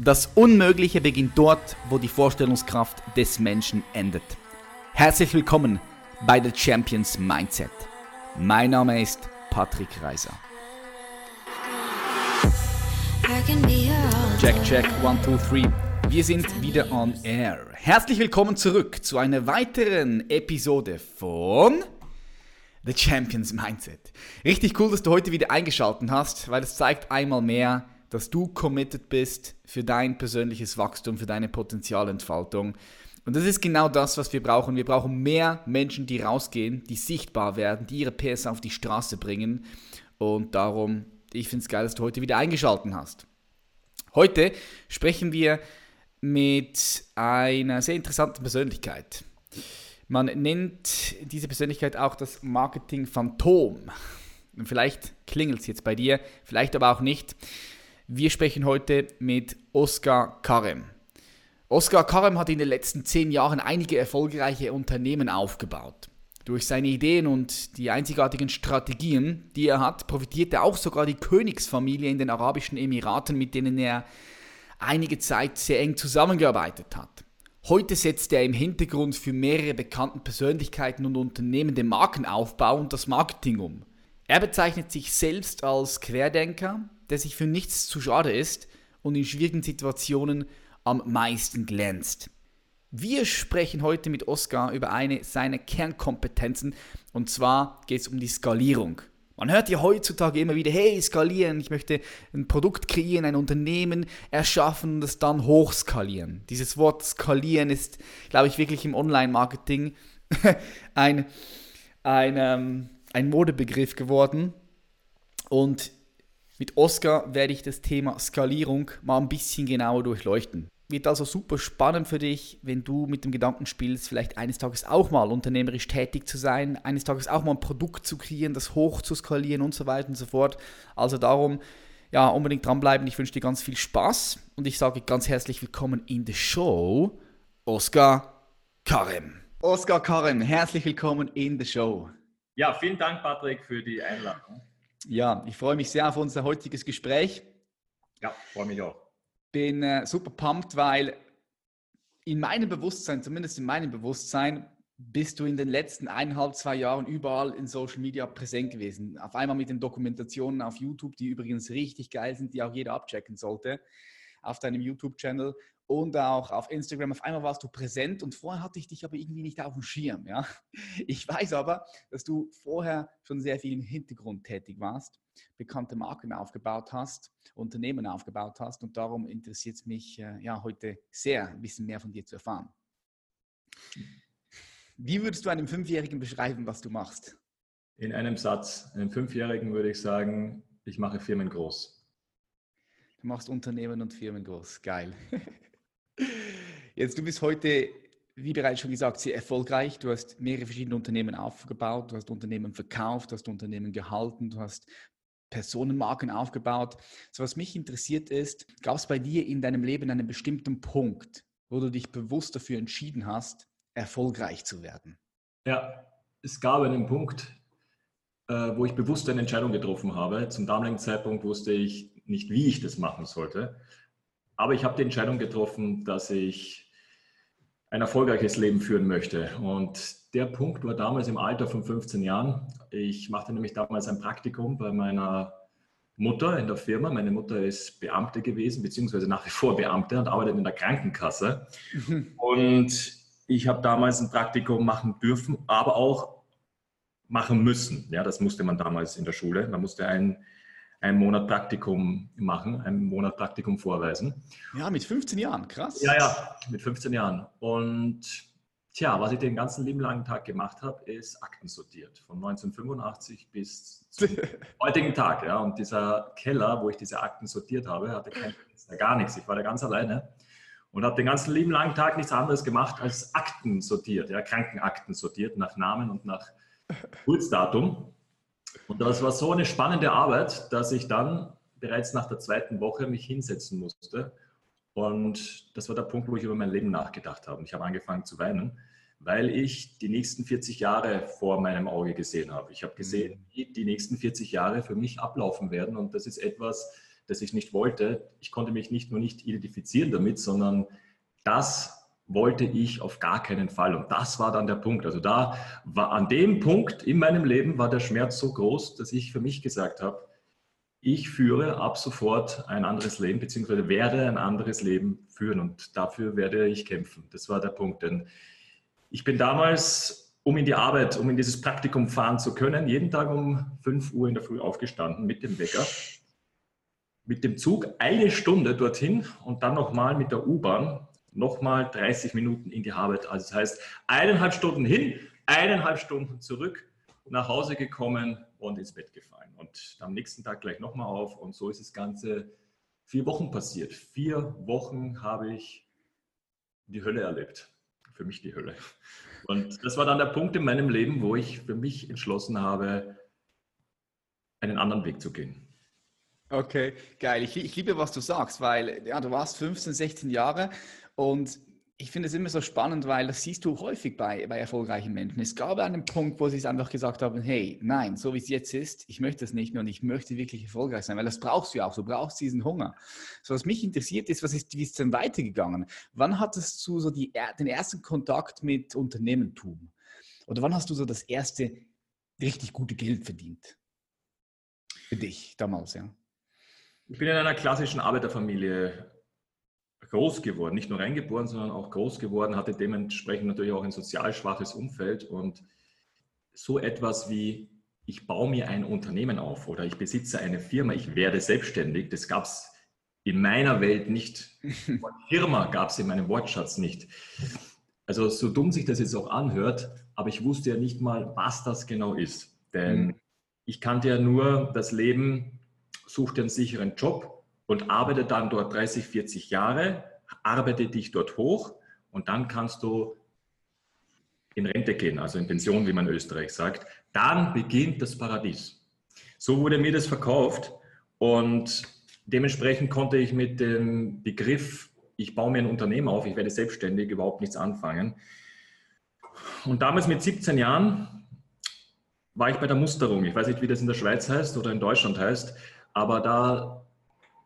Das Unmögliche beginnt dort, wo die Vorstellungskraft des Menschen endet. Herzlich willkommen bei The Champions Mindset. Mein Name ist Patrick Reiser. Check, check, one, two, three. Wir sind wieder on air. Herzlich willkommen zurück zu einer weiteren Episode von The Champions Mindset. Richtig cool, dass du heute wieder eingeschaltet hast, weil es zeigt einmal mehr, dass du committed bist für dein persönliches Wachstum, für deine Potenzialentfaltung. Und das ist genau das, was wir brauchen. Wir brauchen mehr Menschen, die rausgehen, die sichtbar werden, die ihre PS auf die Straße bringen. Und darum, ich finde es geil, dass du heute wieder eingeschaltet hast. Heute sprechen wir mit einer sehr interessanten Persönlichkeit. Man nennt diese Persönlichkeit auch das Marketing-Phantom. Vielleicht klingelt es jetzt bei dir, vielleicht aber auch nicht. Wir sprechen heute mit Oskar Karem. Oskar Karem hat in den letzten zehn Jahren einige erfolgreiche Unternehmen aufgebaut. Durch seine Ideen und die einzigartigen Strategien, die er hat, profitierte auch sogar die Königsfamilie in den Arabischen Emiraten, mit denen er einige Zeit sehr eng zusammengearbeitet hat. Heute setzt er im Hintergrund für mehrere bekannte Persönlichkeiten und Unternehmen den Markenaufbau und das Marketing um. Er bezeichnet sich selbst als Querdenker, der sich für nichts zu schade ist und in schwierigen Situationen am meisten glänzt. Wir sprechen heute mit Oskar über eine seiner Kernkompetenzen und zwar geht es um die Skalierung. Man hört ja heutzutage immer wieder, hey, skalieren, ich möchte ein Produkt kreieren, ein Unternehmen erschaffen und es dann hochskalieren. Dieses Wort skalieren ist, glaube ich, wirklich im Online-Marketing ein, ein, ähm, ein Modebegriff geworden. Und mit Oscar werde ich das Thema Skalierung mal ein bisschen genauer durchleuchten. Wird also super spannend für dich, wenn du mit dem Gedanken spielst, vielleicht eines Tages auch mal unternehmerisch tätig zu sein, eines Tages auch mal ein Produkt zu kreieren, das hoch zu skalieren und so weiter und so fort. Also darum, ja, unbedingt dranbleiben. Ich wünsche dir ganz viel Spaß und ich sage ganz herzlich willkommen in der Show, Oscar Karem. Oscar Karem, herzlich willkommen in der Show. Ja, vielen Dank, Patrick, für die Einladung. Ja, ich freue mich sehr auf unser heutiges Gespräch. Ja, freue mich auch. Bin äh, super pumped, weil in meinem Bewusstsein, zumindest in meinem Bewusstsein, bist du in den letzten eineinhalb, zwei Jahren überall in Social Media präsent gewesen. Auf einmal mit den Dokumentationen auf YouTube, die übrigens richtig geil sind, die auch jeder abchecken sollte, auf deinem YouTube-Channel und auch auf Instagram. Auf einmal warst du präsent und vorher hatte ich dich aber irgendwie nicht auf dem Schirm. Ja? Ich weiß aber, dass du vorher schon sehr viel im Hintergrund tätig warst, bekannte Marken aufgebaut hast, Unternehmen aufgebaut hast und darum interessiert es mich äh, ja, heute sehr, ein bisschen mehr von dir zu erfahren. Wie würdest du einem Fünfjährigen beschreiben, was du machst? In einem Satz, einem Fünfjährigen würde ich sagen, ich mache Firmen groß. Du machst Unternehmen und Firmen groß. Geil. Jetzt, du bist heute, wie bereits schon gesagt, sehr erfolgreich. Du hast mehrere verschiedene Unternehmen aufgebaut, du hast Unternehmen verkauft, du hast Unternehmen gehalten, du hast Personenmarken aufgebaut. So, was mich interessiert ist, gab es bei dir in deinem Leben einen bestimmten Punkt, wo du dich bewusst dafür entschieden hast, erfolgreich zu werden? Ja, es gab einen Punkt, äh, wo ich bewusst eine Entscheidung getroffen habe. Zum damaligen Zeitpunkt wusste ich nicht, wie ich das machen sollte. Aber ich habe die Entscheidung getroffen, dass ich ein erfolgreiches Leben führen möchte. Und der Punkt war damals im Alter von 15 Jahren. Ich machte nämlich damals ein Praktikum bei meiner Mutter in der Firma. Meine Mutter ist Beamte gewesen, beziehungsweise nach wie vor Beamte und arbeitet in der Krankenkasse. Und ich habe damals ein Praktikum machen dürfen, aber auch machen müssen. Ja, das musste man damals in der Schule. Man musste ein einen Monat Praktikum machen, einen Monat Praktikum vorweisen. Ja, mit 15 Jahren, krass. Ja, ja, mit 15 Jahren. Und tja, was ich den ganzen lieben langen Tag gemacht habe, ist Akten sortiert. Von 1985 bis zum heutigen Tag. Ja. Und dieser Keller, wo ich diese Akten sortiert habe, hatte kein gar nichts. Ich war da ganz alleine und habe den ganzen lieben langen Tag nichts anderes gemacht als Akten sortiert, ja, Krankenakten sortiert nach Namen und nach Geburtsdatum. Und das war so eine spannende Arbeit, dass ich dann bereits nach der zweiten Woche mich hinsetzen musste. Und das war der Punkt, wo ich über mein Leben nachgedacht habe. Ich habe angefangen zu weinen, weil ich die nächsten 40 Jahre vor meinem Auge gesehen habe. Ich habe gesehen, mhm. wie die nächsten 40 Jahre für mich ablaufen werden. Und das ist etwas, das ich nicht wollte. Ich konnte mich nicht nur nicht identifizieren damit, sondern das wollte ich auf gar keinen Fall. Und das war dann der Punkt. Also da war an dem Punkt in meinem Leben war der Schmerz so groß, dass ich für mich gesagt habe, ich führe ab sofort ein anderes Leben, beziehungsweise werde ein anderes Leben führen und dafür werde ich kämpfen. Das war der Punkt. Denn ich bin damals, um in die Arbeit, um in dieses Praktikum fahren zu können, jeden Tag um 5 Uhr in der Früh aufgestanden mit dem Wecker, mit dem Zug eine Stunde dorthin und dann nochmal mit der U-Bahn nochmal 30 Minuten in die Arbeit. Also das heißt, eineinhalb Stunden hin, eineinhalb Stunden zurück, nach Hause gekommen und ins Bett gefallen. Und am nächsten Tag gleich nochmal auf. Und so ist das Ganze vier Wochen passiert. Vier Wochen habe ich die Hölle erlebt. Für mich die Hölle. Und das war dann der Punkt in meinem Leben, wo ich für mich entschlossen habe, einen anderen Weg zu gehen. Okay, geil. Ich, ich, liebe, was du sagst, weil ja, du warst 15, 16 Jahre und ich finde es immer so spannend, weil das siehst du häufig bei, bei erfolgreichen Menschen. Es gab einen Punkt, wo sie es einfach gesagt haben, hey, nein, so wie es jetzt ist, ich möchte es nicht mehr und ich möchte wirklich erfolgreich sein, weil das brauchst du ja auch, du brauchst diesen Hunger. So, was mich interessiert ist, was ist, wie ist es denn weitergegangen? Wann hattest du so die, den ersten Kontakt mit Unternehmertum? Oder wann hast du so das erste richtig gute Geld verdient? Für dich damals, ja. Ich bin in einer klassischen Arbeiterfamilie groß geworden, nicht nur reingeboren, sondern auch groß geworden, hatte dementsprechend natürlich auch ein sozial schwaches Umfeld und so etwas wie ich baue mir ein Unternehmen auf oder ich besitze eine Firma, ich werde selbstständig, das gab es in meiner Welt nicht. Firma gab es in meinem Wortschatz nicht. Also so dumm sich das jetzt auch anhört, aber ich wusste ja nicht mal, was das genau ist. Denn mhm. ich kannte ja nur das Leben, such dir einen sicheren Job, und arbeite dann dort 30, 40 Jahre, arbeite dich dort hoch und dann kannst du in Rente gehen, also in Pension, wie man in Österreich sagt. Dann beginnt das Paradies. So wurde mir das verkauft und dementsprechend konnte ich mit dem Begriff, ich baue mir ein Unternehmen auf, ich werde selbstständig, überhaupt nichts anfangen. Und damals mit 17 Jahren war ich bei der Musterung. Ich weiß nicht, wie das in der Schweiz heißt oder in Deutschland heißt, aber da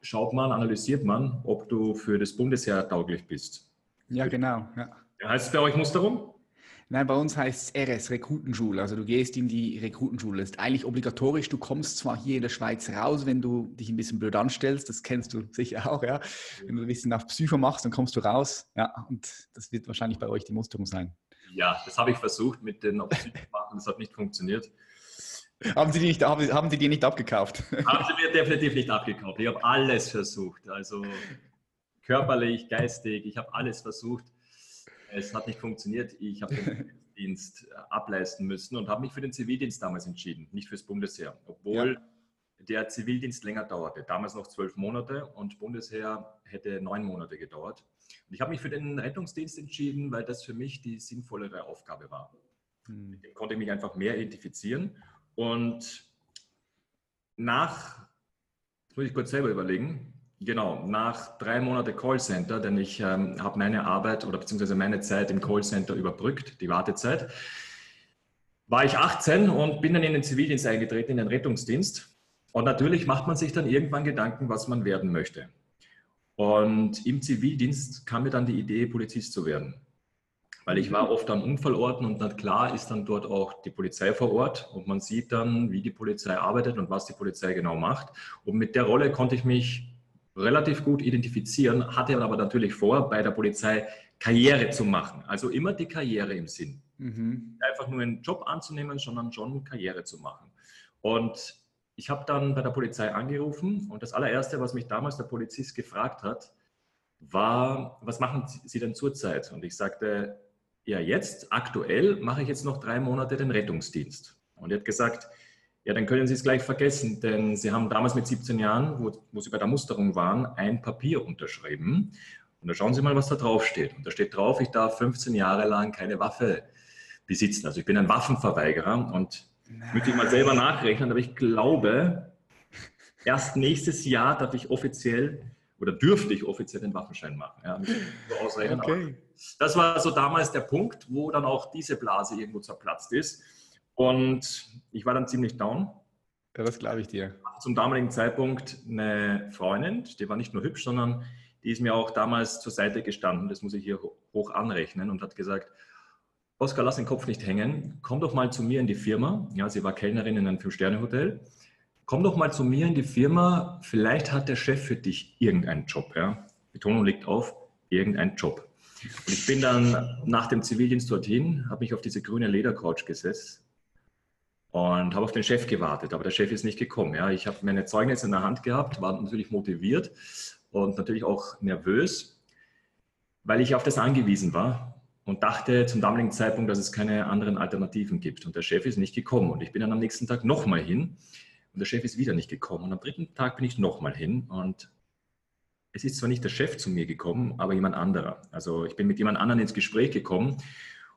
schaut man, analysiert man, ob du für das Bundesheer tauglich bist. Ja, genau. Ja. Heißt es bei euch Musterung? Nein, bei uns heißt es RS, Rekrutenschule. Also du gehst in die Rekrutenschule. Das ist eigentlich obligatorisch. Du kommst zwar hier in der Schweiz raus, wenn du dich ein bisschen blöd anstellst. Das kennst du sicher auch, ja. Wenn du ein bisschen auf Psycho machst, dann kommst du raus. Ja, und das wird wahrscheinlich bei euch die Musterung sein. Ja, das habe ich versucht mit den Psycho machen. Das hat nicht funktioniert. Haben Sie, die nicht, haben, haben Sie die nicht abgekauft? Haben Sie mir definitiv nicht abgekauft. Ich habe alles versucht. Also körperlich, geistig, ich habe alles versucht. Es hat nicht funktioniert. Ich habe den Dienst äh, ableisten müssen und habe mich für den Zivildienst damals entschieden, nicht fürs Bundesheer. Obwohl ja. der Zivildienst länger dauerte. Damals noch zwölf Monate und Bundesheer hätte neun Monate gedauert. Und ich habe mich für den Rettungsdienst entschieden, weil das für mich die sinnvollere Aufgabe war. Hm. Mit dem konnte ich mich einfach mehr identifizieren und nach, das muss ich kurz selber überlegen, genau, nach drei Monaten Callcenter, denn ich ähm, habe meine Arbeit oder beziehungsweise meine Zeit im Callcenter überbrückt, die Wartezeit, war ich 18 und bin dann in den Zivildienst eingetreten, in den Rettungsdienst. Und natürlich macht man sich dann irgendwann Gedanken, was man werden möchte. Und im Zivildienst kam mir dann die Idee, Polizist zu werden weil ich war oft an Unfallorten und dann klar ist dann dort auch die Polizei vor Ort und man sieht dann, wie die Polizei arbeitet und was die Polizei genau macht. Und mit der Rolle konnte ich mich relativ gut identifizieren, hatte aber natürlich vor, bei der Polizei Karriere zu machen. Also immer die Karriere im Sinn. Mhm. Einfach nur einen Job anzunehmen, sondern schon Karriere zu machen. Und ich habe dann bei der Polizei angerufen und das allererste, was mich damals der Polizist gefragt hat, war, was machen Sie denn zurzeit? Und ich sagte, ja, jetzt, aktuell, mache ich jetzt noch drei Monate den Rettungsdienst. Und er hat gesagt, ja, dann können Sie es gleich vergessen, denn Sie haben damals mit 17 Jahren, wo, wo Sie bei der Musterung waren, ein Papier unterschrieben. Und da schauen Sie mal, was da drauf steht. Und da steht drauf, ich darf 15 Jahre lang keine Waffe besitzen. Also ich bin ein Waffenverweigerer und müsste ich mal selber nachrechnen, aber ich glaube, erst nächstes Jahr darf ich offiziell oder dürfte ich offiziell den Waffenschein machen. Ja, so. Okay. Das war so damals der Punkt, wo dann auch diese Blase irgendwo zerplatzt ist. Und ich war dann ziemlich down. Ja, das glaube ich dir. Zum damaligen Zeitpunkt eine Freundin, die war nicht nur hübsch, sondern die ist mir auch damals zur Seite gestanden, das muss ich hier hoch anrechnen und hat gesagt, Oskar, lass den Kopf nicht hängen, komm doch mal zu mir in die Firma. Ja, sie war Kellnerin in einem Fünf-Sterne-Hotel. Komm doch mal zu mir in die Firma, vielleicht hat der Chef für dich irgendeinen Job. Ja? Betonung liegt auf irgendeinen Job. Und ich bin dann nach dem Zivildienst dorthin, habe mich auf diese grüne Ledercouch gesetzt und habe auf den Chef gewartet, aber der Chef ist nicht gekommen. Ja. Ich habe meine Zeugnisse in der Hand gehabt, war natürlich motiviert und natürlich auch nervös, weil ich auf das angewiesen war und dachte zum damaligen Zeitpunkt, dass es keine anderen Alternativen gibt. Und der Chef ist nicht gekommen. Und ich bin dann am nächsten Tag nochmal hin und der Chef ist wieder nicht gekommen. Und am dritten Tag bin ich nochmal hin und es ist zwar nicht der Chef zu mir gekommen, aber jemand anderer. Also ich bin mit jemand anderem ins Gespräch gekommen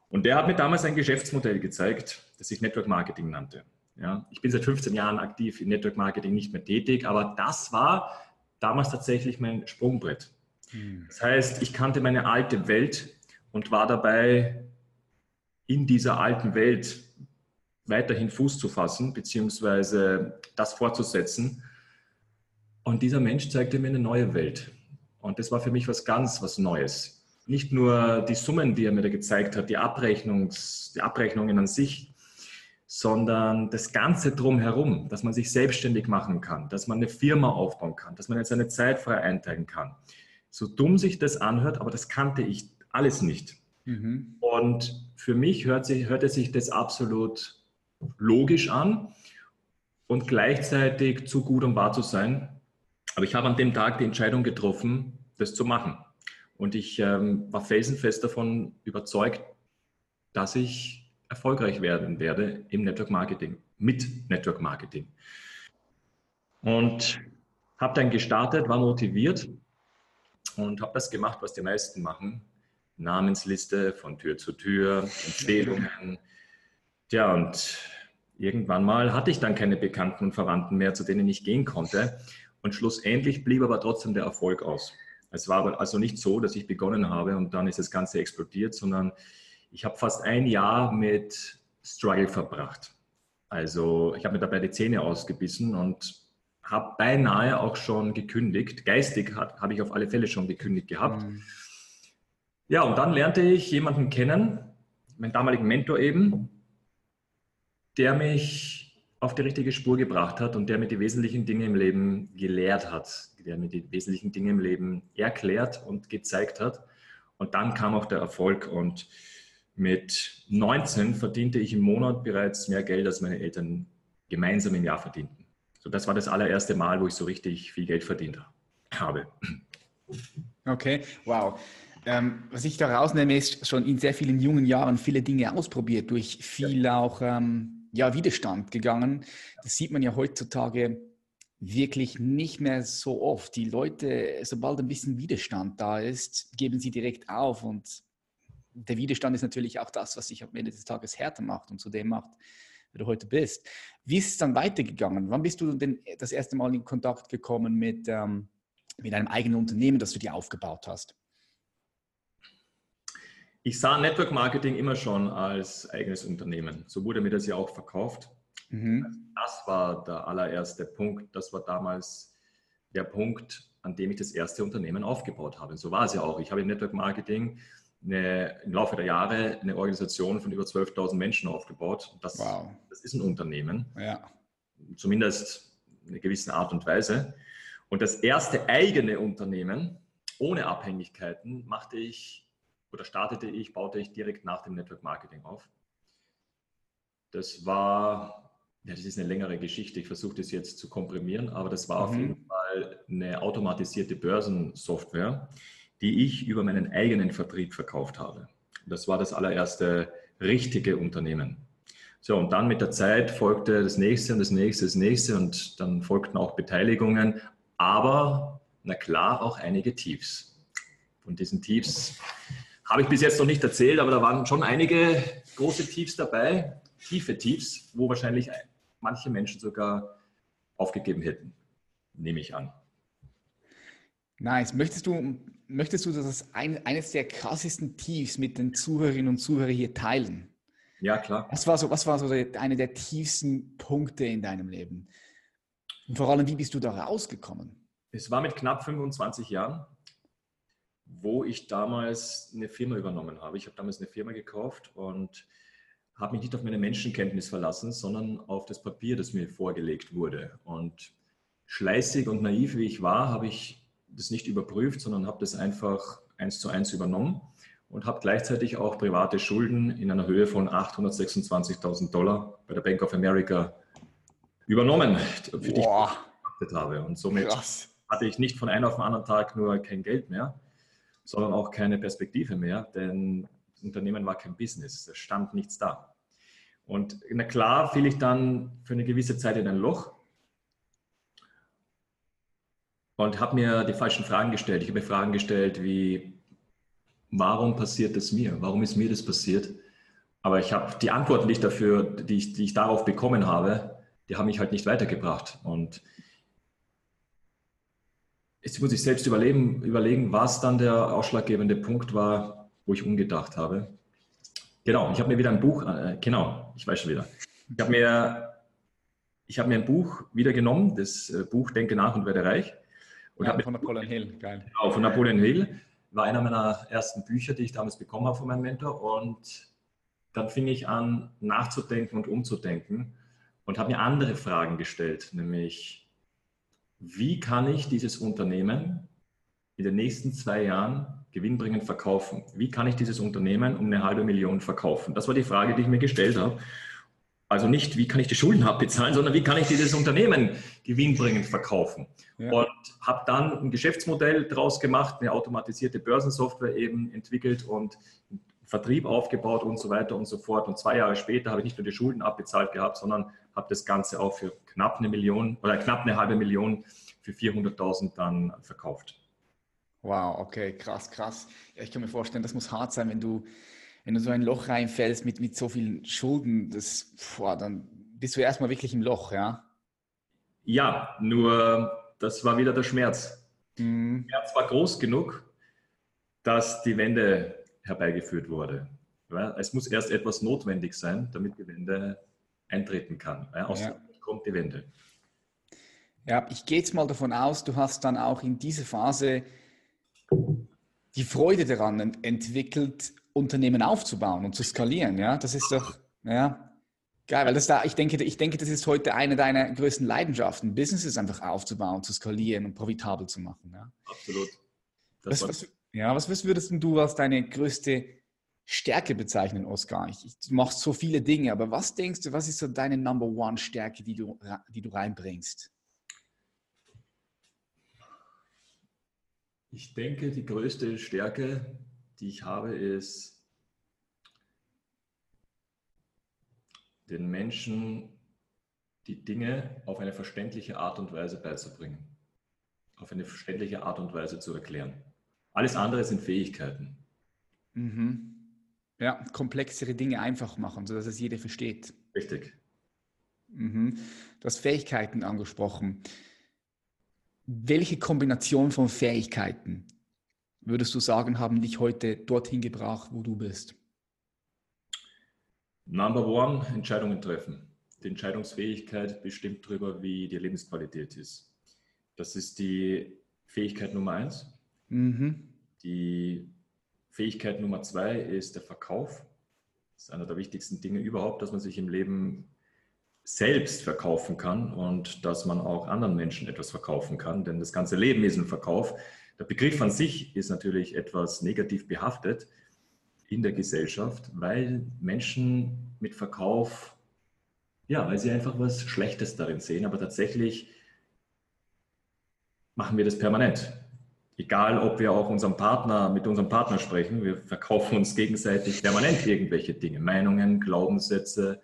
und der hat mir damals ein Geschäftsmodell gezeigt, das sich Network Marketing nannte. Ja, ich bin seit 15 Jahren aktiv in Network Marketing nicht mehr tätig, aber das war damals tatsächlich mein Sprungbrett. Hm. Das heißt, ich kannte meine alte Welt und war dabei, in dieser alten Welt weiterhin Fuß zu fassen, beziehungsweise das fortzusetzen. Und dieser Mensch zeigte mir eine neue Welt. Und das war für mich was ganz, was Neues. Nicht nur die Summen, die er mir da gezeigt hat, die, Abrechnungs, die Abrechnungen an sich, sondern das Ganze drumherum, dass man sich selbstständig machen kann, dass man eine Firma aufbauen kann, dass man jetzt seine Zeit frei einteilen kann. So dumm sich das anhört, aber das kannte ich alles nicht. Mhm. Und für mich hört sich, hörte sich das absolut logisch an und gleichzeitig zu gut, um wahr zu sein. Aber ich habe an dem Tag die Entscheidung getroffen, das zu machen. Und ich ähm, war felsenfest davon überzeugt, dass ich erfolgreich werden werde im Network Marketing, mit Network Marketing. Und habe dann gestartet, war motiviert und habe das gemacht, was die meisten machen. Namensliste von Tür zu Tür, Empfehlungen. Ja, und irgendwann mal hatte ich dann keine Bekannten und Verwandten mehr, zu denen ich gehen konnte. Und schlussendlich blieb aber trotzdem der Erfolg aus. Es war also nicht so, dass ich begonnen habe und dann ist das Ganze explodiert, sondern ich habe fast ein Jahr mit Struggle verbracht. Also ich habe mir dabei die Zähne ausgebissen und habe beinahe auch schon gekündigt. Geistig habe ich auf alle Fälle schon gekündigt gehabt. Mhm. Ja, und dann lernte ich jemanden kennen, meinen damaligen Mentor eben, der mich auf die richtige Spur gebracht hat und der mir die wesentlichen Dinge im Leben gelehrt hat, der mir die wesentlichen Dinge im Leben erklärt und gezeigt hat. Und dann kam auch der Erfolg und mit 19 verdiente ich im Monat bereits mehr Geld, als meine Eltern gemeinsam im Jahr verdienten. So, das war das allererste Mal, wo ich so richtig viel Geld verdient habe. Okay, wow. Ähm, was ich da rausnehme, ist schon in sehr vielen jungen Jahren viele Dinge ausprobiert, durch viel ja. auch ähm, ja, Widerstand gegangen. Das sieht man ja heutzutage wirklich nicht mehr so oft. Die Leute, sobald ein bisschen Widerstand da ist, geben sie direkt auf und der Widerstand ist natürlich auch das, was dich am Ende des Tages härter macht und zu dem macht, wer du heute bist. Wie ist es dann weitergegangen? Wann bist du denn das erste Mal in Kontakt gekommen mit, ähm, mit einem eigenen Unternehmen, das du dir aufgebaut hast? Ich sah Network Marketing immer schon als eigenes Unternehmen. So wurde mir das ja auch verkauft. Mhm. Das war der allererste Punkt. Das war damals der Punkt, an dem ich das erste Unternehmen aufgebaut habe. Und so war es ja auch. Ich habe im Network Marketing eine, im Laufe der Jahre eine Organisation von über 12.000 Menschen aufgebaut. Das, wow. das ist ein Unternehmen. Ja. Zumindest in einer gewissen Art und Weise. Und das erste eigene Unternehmen ohne Abhängigkeiten machte ich oder startete ich, baute ich direkt nach dem Network Marketing auf. Das war, ja, das ist eine längere Geschichte. Ich versuche das jetzt zu komprimieren, aber das war mhm. auf jeden Fall eine automatisierte Börsensoftware, die ich über meinen eigenen Vertrieb verkauft habe. Das war das allererste richtige Unternehmen. So, und dann mit der Zeit folgte das nächste und das nächste, das nächste und dann folgten auch Beteiligungen, aber na klar auch einige Tiefs. Von diesen Tiefs habe ich bis jetzt noch nicht erzählt, aber da waren schon einige große Tiefs dabei, tiefe Tiefs, wo wahrscheinlich manche Menschen sogar aufgegeben hätten, nehme ich an. Nice. Möchtest du möchtest du das ein, eines der krassesten Tiefs mit den Zuhörerinnen und Zuhörern hier teilen? Ja, klar. Was war so, was war so eine der tiefsten Punkte in deinem Leben? Und vor allem, wie bist du da rausgekommen? Es war mit knapp 25 Jahren, wo ich damals eine Firma übernommen habe. Ich habe damals eine Firma gekauft und habe mich nicht auf meine Menschenkenntnis verlassen, sondern auf das Papier, das mir vorgelegt wurde. Und schleißig und naiv wie ich war, habe ich das nicht überprüft, sondern habe das einfach eins zu eins übernommen und habe gleichzeitig auch private Schulden in einer Höhe von 826.000 Dollar bei der Bank of America übernommen, für die ich geachtet habe. Und somit Krass. hatte ich nicht von einem auf den anderen Tag nur kein Geld mehr, sondern auch keine Perspektive mehr, denn das Unternehmen war kein Business, es stand nichts da. Und na klar fiel ich dann für eine gewisse Zeit in ein Loch und habe mir die falschen Fragen gestellt. Ich habe mir Fragen gestellt wie, warum passiert das mir? Warum ist mir das passiert? Aber ich habe die Antworten, die ich dafür, die ich, die ich darauf bekommen habe, die haben mich halt nicht weitergebracht. Und jetzt muss ich selbst überlegen, überlegen, was dann der ausschlaggebende Punkt war, wo ich umgedacht habe. Genau, ich habe mir wieder ein Buch, äh, genau, ich weiß schon wieder. Ich habe mir, ich habe mir ein Buch wieder genommen, das äh, Buch Denke nach und werde reich. Und ja, von Napoleon Hill, geil. Genau, von Napoleon Hill. War einer meiner ersten Bücher, die ich damals bekommen habe von meinem Mentor. Und dann fing ich an, nachzudenken und umzudenken und habe mir andere Fragen gestellt, nämlich, wie kann ich dieses Unternehmen in den nächsten zwei Jahren gewinnbringend verkaufen? Wie kann ich dieses Unternehmen um eine halbe Million verkaufen? Das war die Frage, die ich mir gestellt habe. Also nicht, wie kann ich die Schulden abbezahlen, sondern wie kann ich dieses Unternehmen gewinnbringend verkaufen. Ja. Und habe dann ein Geschäftsmodell daraus gemacht, eine automatisierte Börsensoftware eben entwickelt und Vertrieb aufgebaut und so weiter und so fort. Und zwei Jahre später habe ich nicht nur die Schulden abbezahlt gehabt, sondern habe das Ganze auch für knapp eine Million oder knapp eine halbe Million für 400.000 dann verkauft. Wow, okay, krass, krass. Ja, ich kann mir vorstellen, das muss hart sein, wenn du wenn du so ein Loch reinfällst mit, mit so vielen Schulden, das, boah, dann bist du erstmal wirklich im Loch, ja? Ja, nur das war wieder der Schmerz. Mhm. Der Schmerz war groß genug, dass die Wende herbeigeführt wurde. Es muss erst etwas notwendig sein, damit die Wende eintreten kann. Aus ja. kommt die Wende. Ja, ich gehe jetzt mal davon aus, du hast dann auch in dieser Phase die Freude daran entwickelt, Unternehmen aufzubauen und zu skalieren. Ja, das ist doch, ja, geil, weil das da, ich denke, ich denke, das ist heute eine deiner größten Leidenschaften, Businesses einfach aufzubauen, zu skalieren und profitabel zu machen. Ja. Absolut. Was, was, ja, was, würdest du als deine größte Stärke bezeichnen, Oskar? Ich, ich, du machst so viele Dinge, aber was denkst du, was ist so deine Number One Stärke, die du, die du reinbringst? Ich denke, die größte Stärke, die ich habe, ist, den Menschen die Dinge auf eine verständliche Art und Weise beizubringen, auf eine verständliche Art und Weise zu erklären. Alles andere sind Fähigkeiten. Mhm. Ja, komplexere Dinge einfach machen, sodass es jeder versteht. Richtig. Mhm. Du hast Fähigkeiten angesprochen. Welche Kombination von Fähigkeiten würdest du sagen, haben dich heute dorthin gebracht, wo du bist? Number one, Entscheidungen treffen. Die Entscheidungsfähigkeit bestimmt darüber, wie die Lebensqualität ist. Das ist die Fähigkeit Nummer eins. Mhm. Die Fähigkeit Nummer zwei ist der Verkauf. Das ist einer der wichtigsten Dinge überhaupt, dass man sich im Leben selbst verkaufen kann und dass man auch anderen Menschen etwas verkaufen kann, denn das ganze Leben ist ein Verkauf. Der Begriff an sich ist natürlich etwas negativ behaftet in der Gesellschaft, weil Menschen mit Verkauf, ja, weil sie einfach was Schlechtes darin sehen, aber tatsächlich machen wir das permanent. Egal, ob wir auch unserem Partner, mit unserem Partner sprechen, wir verkaufen uns gegenseitig permanent irgendwelche Dinge, Meinungen, Glaubenssätze,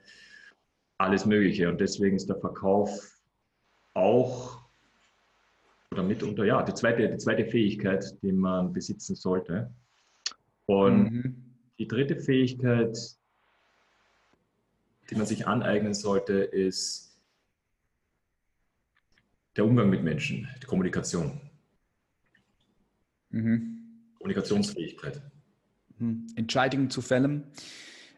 alles Mögliche. Und deswegen ist der Verkauf auch oder mitunter, ja, die zweite, die zweite Fähigkeit, die man besitzen sollte. Und mhm. die dritte Fähigkeit, die man sich aneignen sollte, ist der Umgang mit Menschen, die Kommunikation. Mhm. Kommunikationsfähigkeit. Mhm. Entscheidungen zu fällen,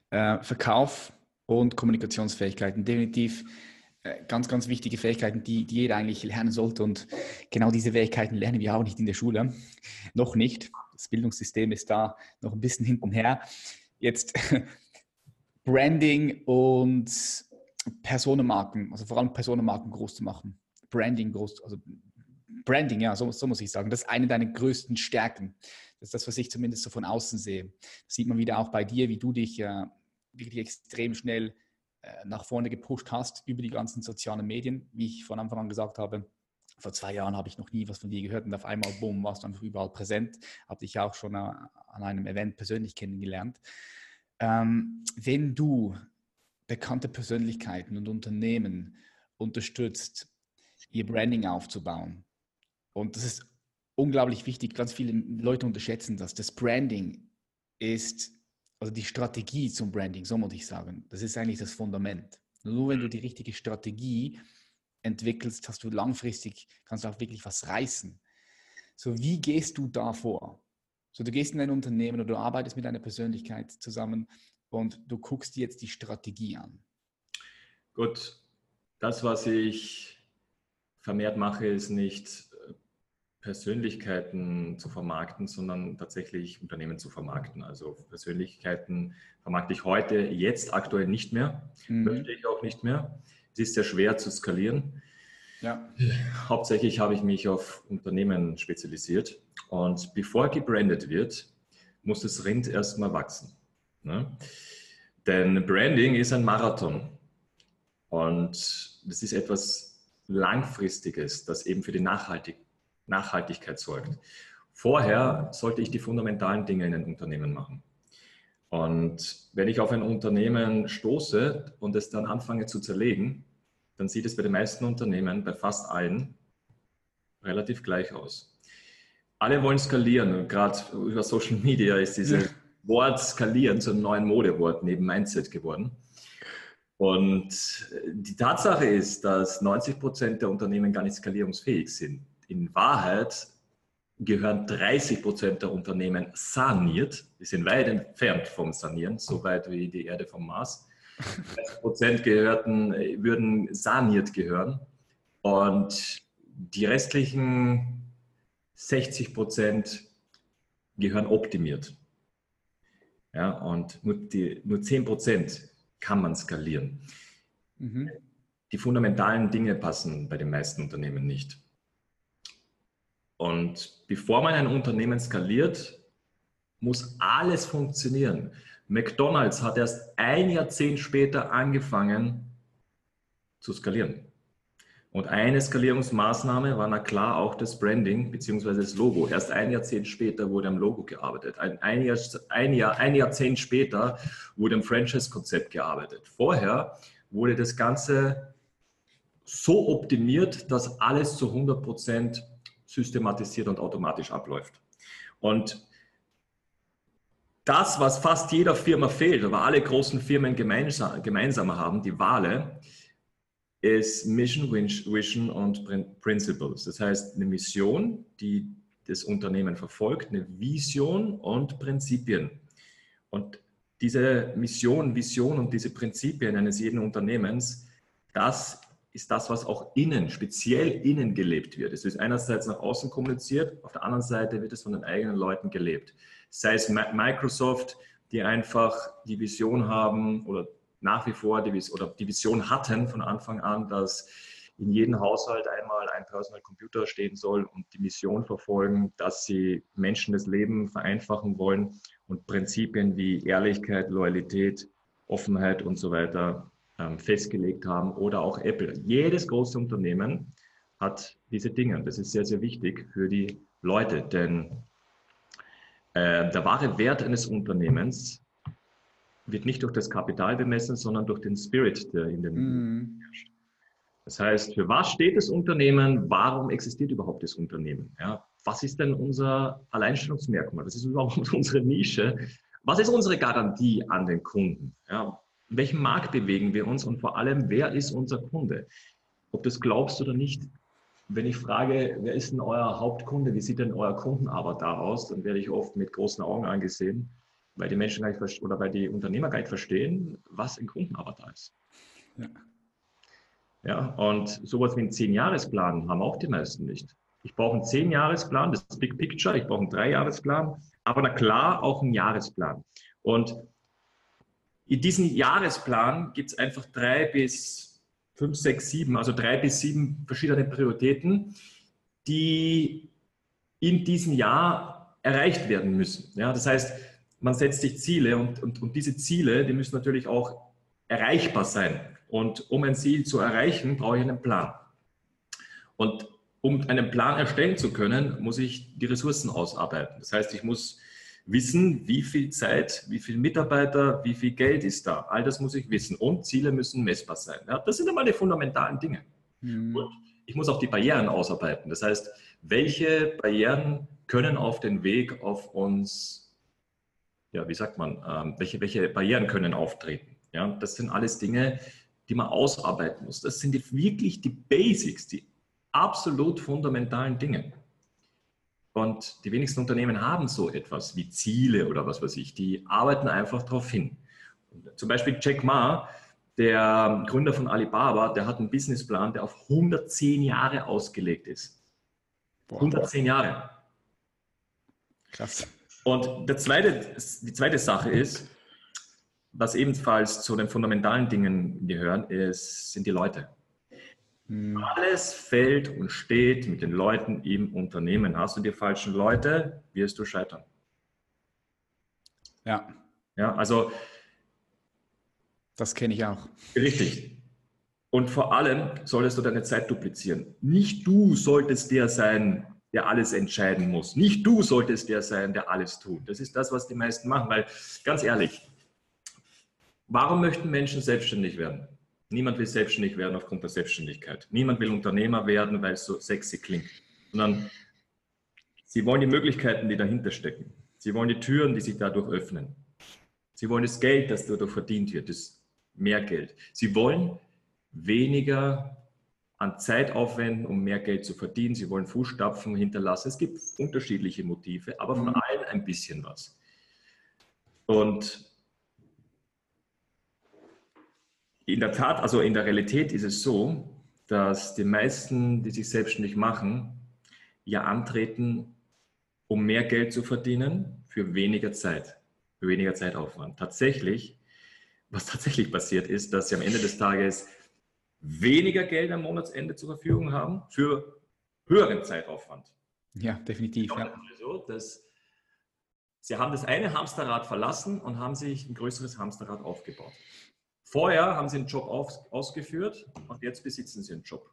äh, Verkauf und Kommunikationsfähigkeiten. Definitiv äh, ganz, ganz wichtige Fähigkeiten, die, die jeder eigentlich lernen sollte. Und genau diese Fähigkeiten lernen wir auch nicht in der Schule. noch nicht. Das Bildungssystem ist da noch ein bisschen hintenher. Jetzt Branding und Personenmarken, also vor allem Personenmarken groß zu machen. Branding groß, also Branding, ja, so, so, muss ich sagen. Das ist eine deiner größten Stärken. Das ist das, was ich zumindest so von außen sehe. Das sieht man wieder auch bei dir, wie du dich äh, wirklich extrem schnell äh, nach vorne gepusht hast über die ganzen sozialen Medien. Wie ich von Anfang an gesagt habe, vor zwei Jahren habe ich noch nie was von dir gehört und auf einmal, boom, warst du einfach überall präsent. Habe dich auch schon äh, an einem Event persönlich kennengelernt. Ähm, wenn du bekannte Persönlichkeiten und Unternehmen unterstützt, ihr Branding aufzubauen, und das ist unglaublich wichtig, ganz viele Leute unterschätzen das. Das Branding ist, also die Strategie zum Branding, so muss ich sagen, das ist eigentlich das Fundament. Nur wenn du die richtige Strategie entwickelst, hast du langfristig, kannst du auch wirklich was reißen. So, wie gehst du da vor? So, du gehst in ein Unternehmen oder du arbeitest mit einer Persönlichkeit zusammen und du guckst dir jetzt die Strategie an. Gut, das, was ich vermehrt mache, ist nicht Persönlichkeiten zu vermarkten, sondern tatsächlich Unternehmen zu vermarkten. Also Persönlichkeiten vermarkte ich heute, jetzt aktuell nicht mehr, mhm. möchte ich auch nicht mehr. Es ist sehr schwer zu skalieren. Ja. Hauptsächlich habe ich mich auf Unternehmen spezialisiert und bevor gebrandet wird, muss das Rind erstmal wachsen. Ne? Denn Branding ist ein Marathon und das ist etwas Langfristiges, das eben für die Nachhaltigkeit Nachhaltigkeit sorgt. Vorher sollte ich die fundamentalen Dinge in einem Unternehmen machen. Und wenn ich auf ein Unternehmen stoße und es dann anfange zu zerlegen, dann sieht es bei den meisten Unternehmen, bei fast allen, relativ gleich aus. Alle wollen skalieren. Gerade über Social Media ist dieses ja. Wort skalieren zu einem neuen Modewort neben Mindset geworden. Und die Tatsache ist, dass 90 Prozent der Unternehmen gar nicht skalierungsfähig sind in Wahrheit gehören 30 Prozent der Unternehmen saniert. Wir sind weit entfernt vom Sanieren, so weit wie die Erde vom Mars. 30 Prozent gehörten, würden saniert gehören. Und die restlichen 60 Prozent gehören optimiert. Ja, und nur, die, nur 10 Prozent kann man skalieren. Mhm. Die fundamentalen Dinge passen bei den meisten Unternehmen nicht. Und bevor man ein Unternehmen skaliert, muss alles funktionieren. McDonald's hat erst ein Jahrzehnt später angefangen zu skalieren. Und eine Skalierungsmaßnahme war na klar auch das Branding bzw. das Logo. Erst ein Jahrzehnt später wurde am Logo gearbeitet. Ein, ein, Jahr, ein, Jahr, ein Jahrzehnt später wurde am Franchise-Konzept gearbeitet. Vorher wurde das Ganze so optimiert, dass alles zu 100 Prozent systematisiert und automatisch abläuft. Und das, was fast jeder Firma fehlt, aber alle großen Firmen gemeinsam, gemeinsam haben, die Wale, ist Mission, Vision und Principles. Das heißt, eine Mission, die das Unternehmen verfolgt, eine Vision und Prinzipien. Und diese Mission, Vision und diese Prinzipien eines jeden Unternehmens, das ist das, was auch innen, speziell innen gelebt wird. Es wird einerseits nach außen kommuniziert, auf der anderen Seite wird es von den eigenen Leuten gelebt. Sei es Microsoft, die einfach die Vision haben oder nach wie vor die, oder die Vision hatten von Anfang an, dass in jedem Haushalt einmal ein Personal Computer stehen soll und die Mission verfolgen, dass sie Menschen das Leben vereinfachen wollen und Prinzipien wie Ehrlichkeit, Loyalität, Offenheit und so weiter festgelegt haben oder auch Apple. Jedes große Unternehmen hat diese Dinge. Das ist sehr, sehr wichtig für die Leute, denn äh, der wahre Wert eines Unternehmens wird nicht durch das Kapital bemessen, sondern durch den Spirit, der in dem mm. herrscht. Das heißt, für was steht das Unternehmen? Warum existiert überhaupt das Unternehmen? Ja, was ist denn unser Alleinstellungsmerkmal? Was ist überhaupt unsere Nische? Was ist unsere Garantie an den Kunden? Ja, in welchem Markt bewegen wir uns und vor allem, wer ist unser Kunde? Ob das glaubst oder nicht, wenn ich frage, wer ist denn euer Hauptkunde, wie sieht denn euer Kundenavatar aus, dann werde ich oft mit großen Augen angesehen, weil die Menschen gar nicht oder weil die Unternehmer gar nicht verstehen, was ein Kundenavatar ist. Ja. Ja, und sowas wie einen Zehn-Jahresplan haben auch die meisten nicht. Ich brauche einen Zehn-Jahresplan, das ist Big Picture, ich brauche einen Drei-Jahresplan, aber na klar auch einen Jahresplan. Und in diesem Jahresplan gibt es einfach drei bis fünf, sechs, sieben, also drei bis sieben verschiedene Prioritäten, die in diesem Jahr erreicht werden müssen. Ja, das heißt, man setzt sich Ziele und, und, und diese Ziele, die müssen natürlich auch erreichbar sein. Und um ein Ziel zu erreichen, brauche ich einen Plan. Und um einen Plan erstellen zu können, muss ich die Ressourcen ausarbeiten. Das heißt, ich muss wissen, wie viel Zeit, wie viele Mitarbeiter, wie viel Geld ist da. All das muss ich wissen. Und Ziele müssen messbar sein. Ja, das sind einmal die fundamentalen Dinge. Mhm. Und ich muss auch die Barrieren ausarbeiten. Das heißt, welche Barrieren können auf den Weg auf uns, ja, wie sagt man, ähm, welche, welche Barrieren können auftreten? Ja, das sind alles Dinge, die man ausarbeiten muss. Das sind die, wirklich die Basics, die absolut fundamentalen Dinge. Und die wenigsten Unternehmen haben so etwas wie Ziele oder was weiß ich. Die arbeiten einfach darauf hin. Zum Beispiel Jack Ma, der Gründer von Alibaba, der hat einen Businessplan, der auf 110 Jahre ausgelegt ist. 110 Jahre. Krass. Und zweite, die zweite Sache ist, was ebenfalls zu den fundamentalen Dingen gehören, ist, sind die Leute. Hm. Alles fällt und steht mit den Leuten im Unternehmen. Hast du die falschen Leute, wirst du scheitern. Ja. Ja, also. Das kenne ich auch. Richtig. Und vor allem solltest du deine Zeit duplizieren. Nicht du solltest der sein, der alles entscheiden muss. Nicht du solltest der sein, der alles tut. Das ist das, was die meisten machen. Weil, ganz ehrlich, warum möchten Menschen selbstständig werden? Niemand will selbstständig werden aufgrund der Selbstständigkeit. Niemand will Unternehmer werden, weil es so sexy klingt. Sondern sie wollen die Möglichkeiten, die dahinter stecken. Sie wollen die Türen, die sich dadurch öffnen. Sie wollen das Geld, das dadurch verdient wird, das mehr Geld. Sie wollen weniger an Zeit aufwenden, um mehr Geld zu verdienen. Sie wollen Fußstapfen hinterlassen. Es gibt unterschiedliche Motive, aber von mhm. allen ein bisschen was. Und In der Tat, also in der Realität ist es so, dass die meisten, die sich selbstständig machen, ja antreten, um mehr Geld zu verdienen für weniger Zeit, für weniger Zeitaufwand. Tatsächlich, was tatsächlich passiert ist, dass sie am Ende des Tages weniger Geld am Monatsende zur Verfügung haben für höheren Zeitaufwand. Ja, definitiv. Ja. So, dass sie haben das eine Hamsterrad verlassen und haben sich ein größeres Hamsterrad aufgebaut. Vorher haben sie einen Job auf, ausgeführt und jetzt besitzen sie einen Job,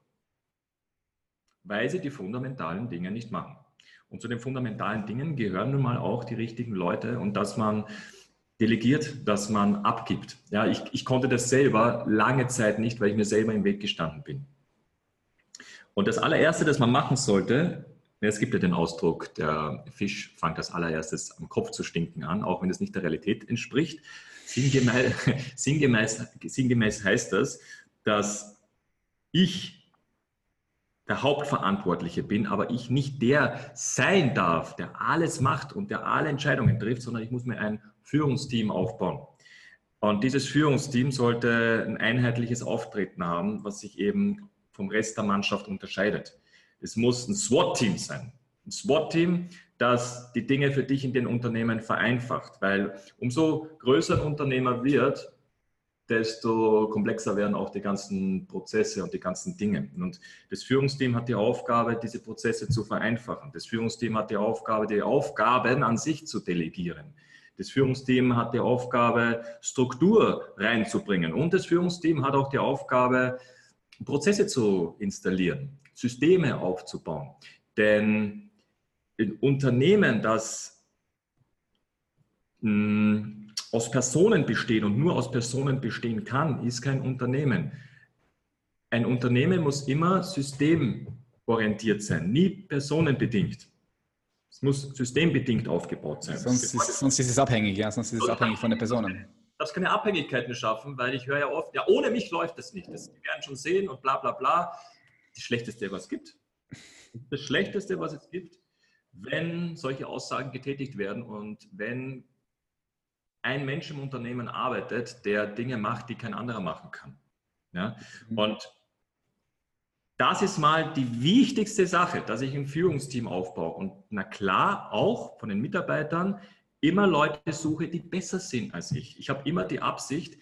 weil sie die fundamentalen Dinge nicht machen. Und zu den fundamentalen Dingen gehören nun mal auch die richtigen Leute und dass man delegiert, dass man abgibt. Ja, ich, ich konnte das selber lange Zeit nicht, weil ich mir selber im Weg gestanden bin. Und das allererste, das man machen sollte, es gibt ja den Ausdruck, der Fisch fängt als allererstes am Kopf zu stinken an, auch wenn es nicht der Realität entspricht. Sinngemäß, sinngemäß, sinngemäß heißt das, dass ich der Hauptverantwortliche bin, aber ich nicht der sein darf, der alles macht und der alle Entscheidungen trifft, sondern ich muss mir ein Führungsteam aufbauen. Und dieses Führungsteam sollte ein einheitliches Auftreten haben, was sich eben vom Rest der Mannschaft unterscheidet. Es muss ein SWAT-Team sein. Ein SWAT-Team, das die Dinge für dich in den Unternehmen vereinfacht, weil umso größer ein Unternehmer wird, desto komplexer werden auch die ganzen Prozesse und die ganzen Dinge. Und das Führungsteam hat die Aufgabe, diese Prozesse zu vereinfachen. Das Führungsteam hat die Aufgabe, die Aufgaben an sich zu delegieren. Das Führungsteam hat die Aufgabe, Struktur reinzubringen. Und das Führungsteam hat auch die Aufgabe, Prozesse zu installieren, Systeme aufzubauen. Denn ein Unternehmen, das mh, hm, aus Personen besteht und nur aus Personen bestehen kann, ist kein Unternehmen. Ein Unternehmen muss immer systemorientiert sein, nie personenbedingt. Es muss systembedingt aufgebaut sein. Sonst ist, sonst ist es abhängig, ja, sonst ist es abhängig von den Personen. Das keine Abhängigkeiten schaffen, weil ich höre ja oft, ja, ohne mich läuft das nicht. Das, die werden schon sehen und bla bla bla. Das Schlechteste, was es gibt. Das Schlechteste, was es gibt, wenn solche Aussagen getätigt werden und wenn ein Mensch im Unternehmen arbeitet, der Dinge macht, die kein anderer machen kann. Ja? Mhm. Und das ist mal die wichtigste Sache, dass ich ein Führungsteam aufbaue. Und na klar, auch von den Mitarbeitern immer Leute suche, die besser sind als ich. Ich habe immer die Absicht,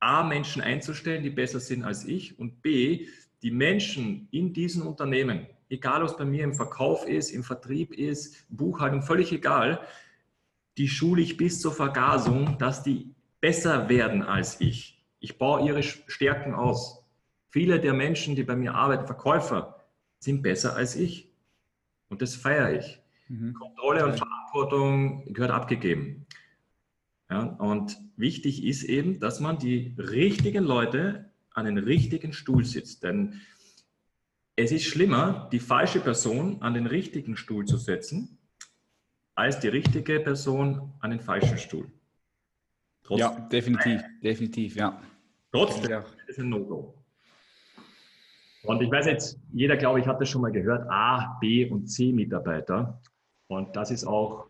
A, Menschen einzustellen, die besser sind als ich und B, die Menschen in diesen Unternehmen, egal was bei mir im Verkauf ist, im Vertrieb ist, Buchhaltung, völlig egal, die schule ich bis zur Vergasung, dass die besser werden als ich. Ich baue ihre Stärken aus. Viele der Menschen, die bei mir arbeiten, Verkäufer, sind besser als ich. Und das feiere ich. Mhm. Kontrolle und Verantwortung gehört abgegeben. Ja, und wichtig ist eben, dass man die richtigen Leute an den richtigen Stuhl sitzt. Denn es ist schlimmer, die falsche Person an den richtigen Stuhl zu setzen, als die richtige Person an den falschen Stuhl. Trotzdem, ja, definitiv, definitiv, ja. Trotzdem ist es ein No-Go. Und ich weiß jetzt, jeder, glaube ich, hat das schon mal gehört, A, B und C Mitarbeiter. Und das ist auch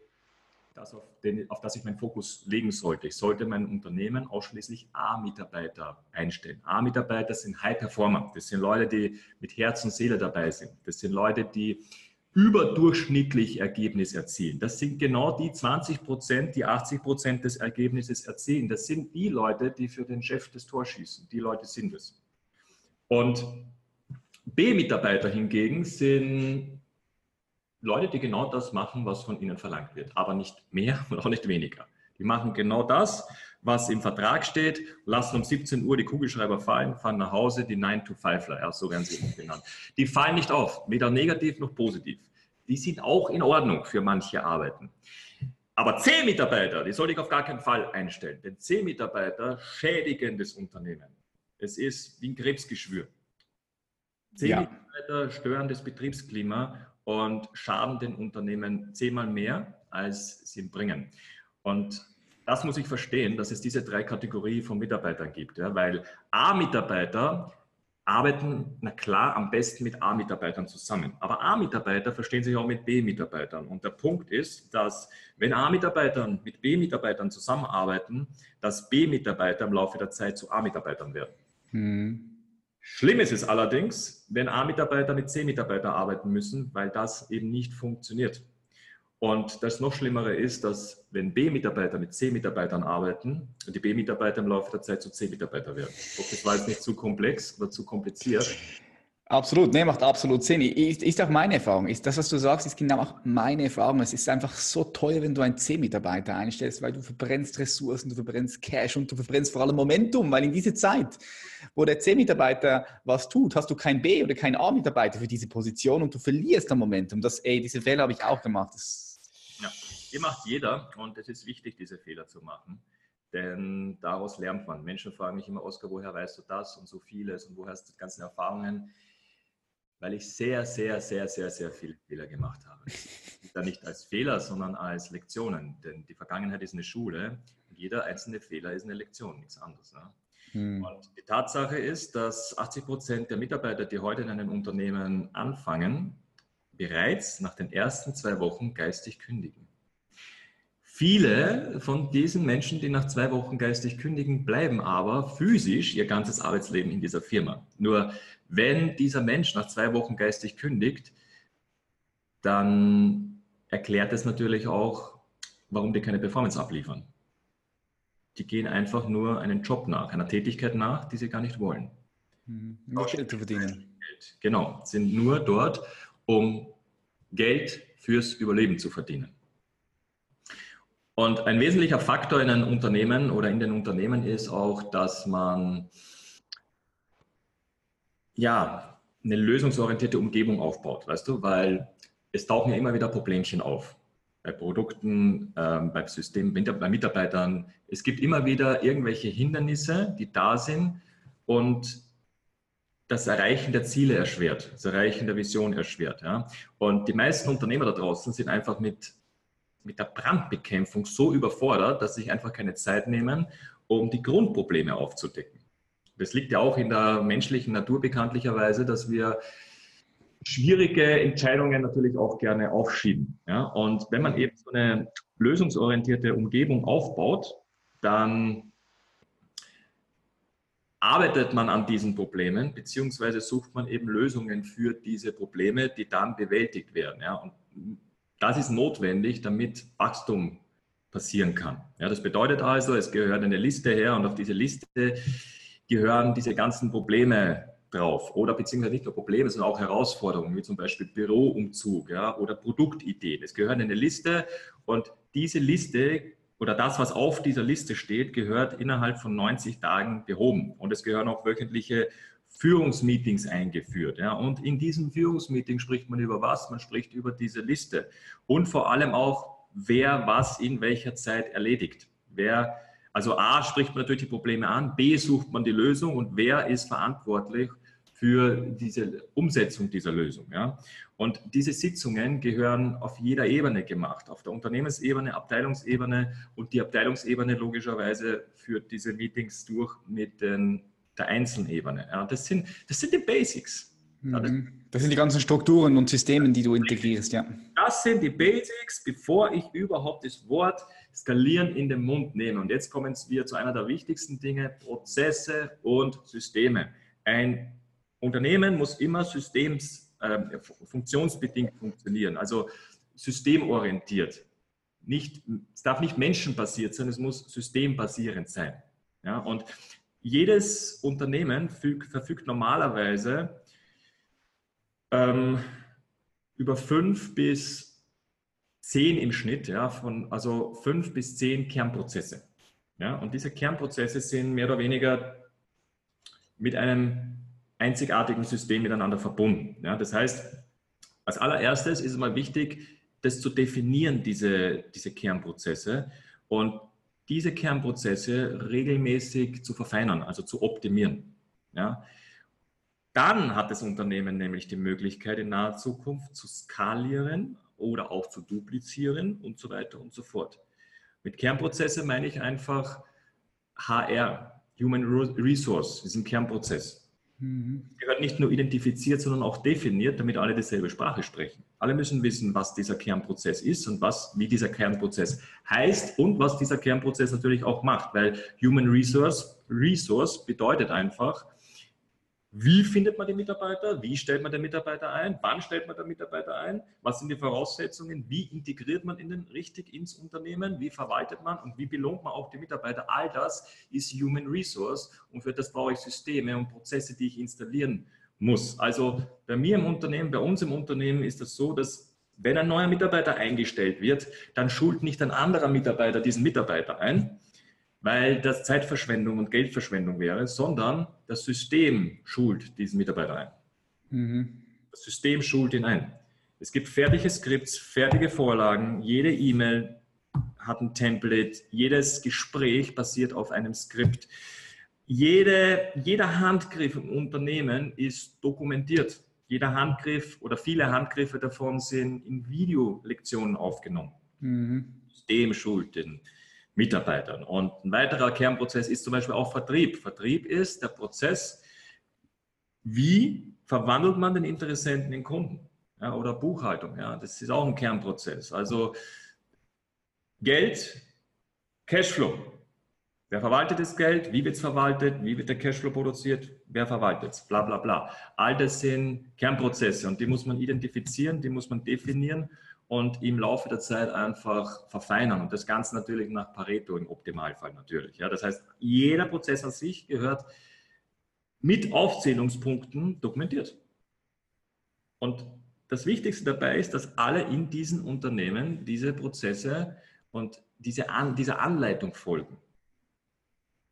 das, auf, den, auf das ich meinen Fokus legen sollte. Ich sollte mein Unternehmen ausschließlich A-Mitarbeiter einstellen. A-Mitarbeiter sind High-Performer. Das sind Leute, die mit Herz und Seele dabei sind. Das sind Leute, die überdurchschnittlich Ergebnis erzielen. Das sind genau die 20 Prozent, die 80 Prozent des Ergebnisses erzielen. Das sind die Leute, die für den Chef das Tor schießen. Die Leute sind es. Und B-Mitarbeiter hingegen sind Leute, die genau das machen, was von ihnen verlangt wird, aber nicht mehr und auch nicht weniger. Die machen genau das, was im Vertrag steht, lassen um 17 Uhr die Kugelschreiber fallen, fahren nach Hause, die 9-to-5ler, ja, so werden sie genannt. Die fallen nicht auf, weder negativ noch positiv. Die sind auch in Ordnung für manche Arbeiten. Aber C-Mitarbeiter, die sollte ich auf gar keinen Fall einstellen, denn C-Mitarbeiter schädigen das Unternehmen. Es ist wie ein Krebsgeschwür. Zehn ja. Mitarbeiter stören das Betriebsklima und schaden den Unternehmen zehnmal mehr, als sie bringen. Und das muss ich verstehen, dass es diese drei Kategorien von Mitarbeitern gibt. Ja, weil A-Mitarbeiter arbeiten, na klar, am besten mit A-Mitarbeitern zusammen. Aber A-Mitarbeiter verstehen sich auch mit B-Mitarbeitern. Und der Punkt ist, dass wenn A-Mitarbeiter mit B-Mitarbeitern zusammenarbeiten, dass B-Mitarbeiter im Laufe der Zeit zu A-Mitarbeitern werden. Hm. Schlimm ist es allerdings, wenn A-Mitarbeiter mit C-Mitarbeiter arbeiten müssen, weil das eben nicht funktioniert. Und das noch Schlimmere ist, dass wenn B-Mitarbeiter mit C-Mitarbeitern arbeiten und die B-Mitarbeiter im Laufe der Zeit zu C-Mitarbeiter werden. Ich das war jetzt nicht zu komplex oder zu kompliziert. Absolut, ne, macht absolut Sinn. Ist, ist auch meine Erfahrung. Ist das, was du sagst, ist genau auch meine Erfahrung. Es ist einfach so teuer, wenn du einen C-Mitarbeiter einstellst, weil du verbrennst Ressourcen, du verbrennst Cash und du verbrennst vor allem Momentum, weil in dieser Zeit, wo der C-Mitarbeiter was tut, hast du kein B- oder kein A-Mitarbeiter für diese Position und du verlierst dann Momentum. Das, ey, diese Fehler habe ich auch gemacht. Das ja, die macht jeder und es ist wichtig, diese Fehler zu machen. Denn daraus lernt man. Menschen fragen mich immer, Oskar, woher weißt du das und so vieles und woher hast du die ganzen Erfahrungen? Weil ich sehr, sehr, sehr, sehr, sehr viele Fehler gemacht habe. Da nicht als Fehler, sondern als Lektionen. Denn die Vergangenheit ist eine Schule und jeder einzelne Fehler ist eine Lektion, nichts anderes. Ne? Hm. Und die Tatsache ist, dass 80 Prozent der Mitarbeiter, die heute in einem Unternehmen anfangen, bereits nach den ersten zwei Wochen geistig kündigen. Viele von diesen Menschen, die nach zwei Wochen geistig kündigen, bleiben aber physisch ihr ganzes Arbeitsleben in dieser Firma. Nur wenn dieser Mensch nach zwei Wochen geistig kündigt, dann erklärt es natürlich auch, warum die keine Performance abliefern. Die gehen einfach nur einen Job nach, einer Tätigkeit nach, die sie gar nicht wollen. Mhm. Nur Geld zu verdienen. Genau, sind nur dort, um Geld fürs Überleben zu verdienen. Und ein wesentlicher Faktor in einem Unternehmen oder in den Unternehmen ist auch, dass man ja eine lösungsorientierte Umgebung aufbaut, weißt du, weil es tauchen ja immer wieder Problemchen auf. Bei Produkten, ähm, beim System, bei Mitarbeitern. Es gibt immer wieder irgendwelche Hindernisse, die da sind und das Erreichen der Ziele erschwert, das Erreichen der Vision erschwert. Ja? Und die meisten Unternehmer da draußen sind einfach mit mit der Brandbekämpfung so überfordert, dass sie sich einfach keine Zeit nehmen, um die Grundprobleme aufzudecken. Das liegt ja auch in der menschlichen Natur bekanntlicherweise, dass wir schwierige Entscheidungen natürlich auch gerne aufschieben. Ja? Und wenn man eben so eine lösungsorientierte Umgebung aufbaut, dann arbeitet man an diesen Problemen, beziehungsweise sucht man eben Lösungen für diese Probleme, die dann bewältigt werden. Ja? Und das ist notwendig, damit Wachstum passieren kann. Ja, das bedeutet also, es gehört eine Liste her und auf diese Liste gehören diese ganzen Probleme drauf oder beziehungsweise nicht nur Probleme, sondern auch Herausforderungen, wie zum Beispiel Büroumzug ja, oder Produktideen. Es gehört eine Liste und diese Liste oder das, was auf dieser Liste steht, gehört innerhalb von 90 Tagen behoben. Und es gehören auch wöchentliche Führungsmeetings eingeführt. Ja. Und in diesem Führungsmeeting spricht man über was? Man spricht über diese Liste und vor allem auch, wer was in welcher Zeit erledigt. Wer, also A spricht man natürlich die Probleme an, B sucht man die Lösung und wer ist verantwortlich für diese Umsetzung dieser Lösung. Ja. Und diese Sitzungen gehören auf jeder Ebene gemacht, auf der Unternehmensebene, Abteilungsebene und die Abteilungsebene logischerweise führt diese Meetings durch mit den, der Einzelebene. Ja, das, sind, das sind die Basics. Ja, das, mhm. das, sind die ganzen Strukturen und Systeme, die du integrierst, ja. Das sind die Basics, bevor ich überhaupt das Wort skalieren in den Mund nehme. Und jetzt kommen wir zu einer der wichtigsten Dinge, Prozesse und Systeme. Ein Unternehmen muss immer systems äh, funktionsbedingt funktionieren, also systemorientiert. Nicht, es darf nicht menschenbasiert sein, es muss systembasierend sein. Ja? Und jedes Unternehmen fügt, verfügt normalerweise ähm, über fünf bis zehn im Schnitt, ja, von, also fünf bis zehn Kernprozesse. Ja? Und diese Kernprozesse sind mehr oder weniger mit einem einzigartigen System miteinander verbunden. Ja, das heißt, als allererstes ist es mal wichtig, das zu definieren, diese, diese Kernprozesse und diese Kernprozesse regelmäßig zu verfeinern, also zu optimieren. Ja. Dann hat das Unternehmen nämlich die Möglichkeit, in naher Zukunft zu skalieren oder auch zu duplizieren und so weiter und so fort. Mit Kernprozesse meine ich einfach HR, Human Resource, ist ein Kernprozess. Mhm. Gehört nicht nur identifiziert, sondern auch definiert, damit alle dieselbe Sprache sprechen. Alle müssen wissen, was dieser Kernprozess ist und was, wie dieser Kernprozess heißt und was dieser Kernprozess natürlich auch macht, weil Human Resource, Resource bedeutet einfach, wie findet man die Mitarbeiter? Wie stellt man den Mitarbeiter ein? Wann stellt man den Mitarbeiter ein? Was sind die Voraussetzungen? Wie integriert man ihn richtig ins Unternehmen? Wie verwaltet man und wie belohnt man auch die Mitarbeiter? All das ist Human Resource und für das brauche ich Systeme und Prozesse, die ich installieren muss. Also bei mir im Unternehmen, bei uns im Unternehmen ist das so, dass wenn ein neuer Mitarbeiter eingestellt wird, dann schult nicht ein anderer Mitarbeiter diesen Mitarbeiter ein, weil das Zeitverschwendung und Geldverschwendung wäre, sondern das System schult diesen Mitarbeiter ein. Mhm. Das System schult ihn ein. Es gibt fertige Skripts, fertige Vorlagen, jede E-Mail hat ein Template, jedes Gespräch basiert auf einem Skript. Jede, jeder Handgriff im Unternehmen ist dokumentiert. Jeder Handgriff oder viele Handgriffe davon sind in Videolektionen aufgenommen. Mhm. System schult den Mitarbeitern. Und ein weiterer Kernprozess ist zum Beispiel auch Vertrieb. Vertrieb ist der Prozess, wie verwandelt man den Interessenten in Kunden ja, oder Buchhaltung. Ja, das ist auch ein Kernprozess. Also Geld, Cashflow. Wer verwaltet das Geld? Wie wird es verwaltet? Wie wird der Cashflow produziert? Wer verwaltet es? Bla bla bla. All das sind Kernprozesse und die muss man identifizieren, die muss man definieren und im Laufe der Zeit einfach verfeinern. Und das Ganze natürlich nach Pareto im Optimalfall natürlich. Ja, das heißt, jeder Prozess an sich gehört mit Aufzählungspunkten dokumentiert. Und das Wichtigste dabei ist, dass alle in diesen Unternehmen diese Prozesse und diese An dieser Anleitung folgen.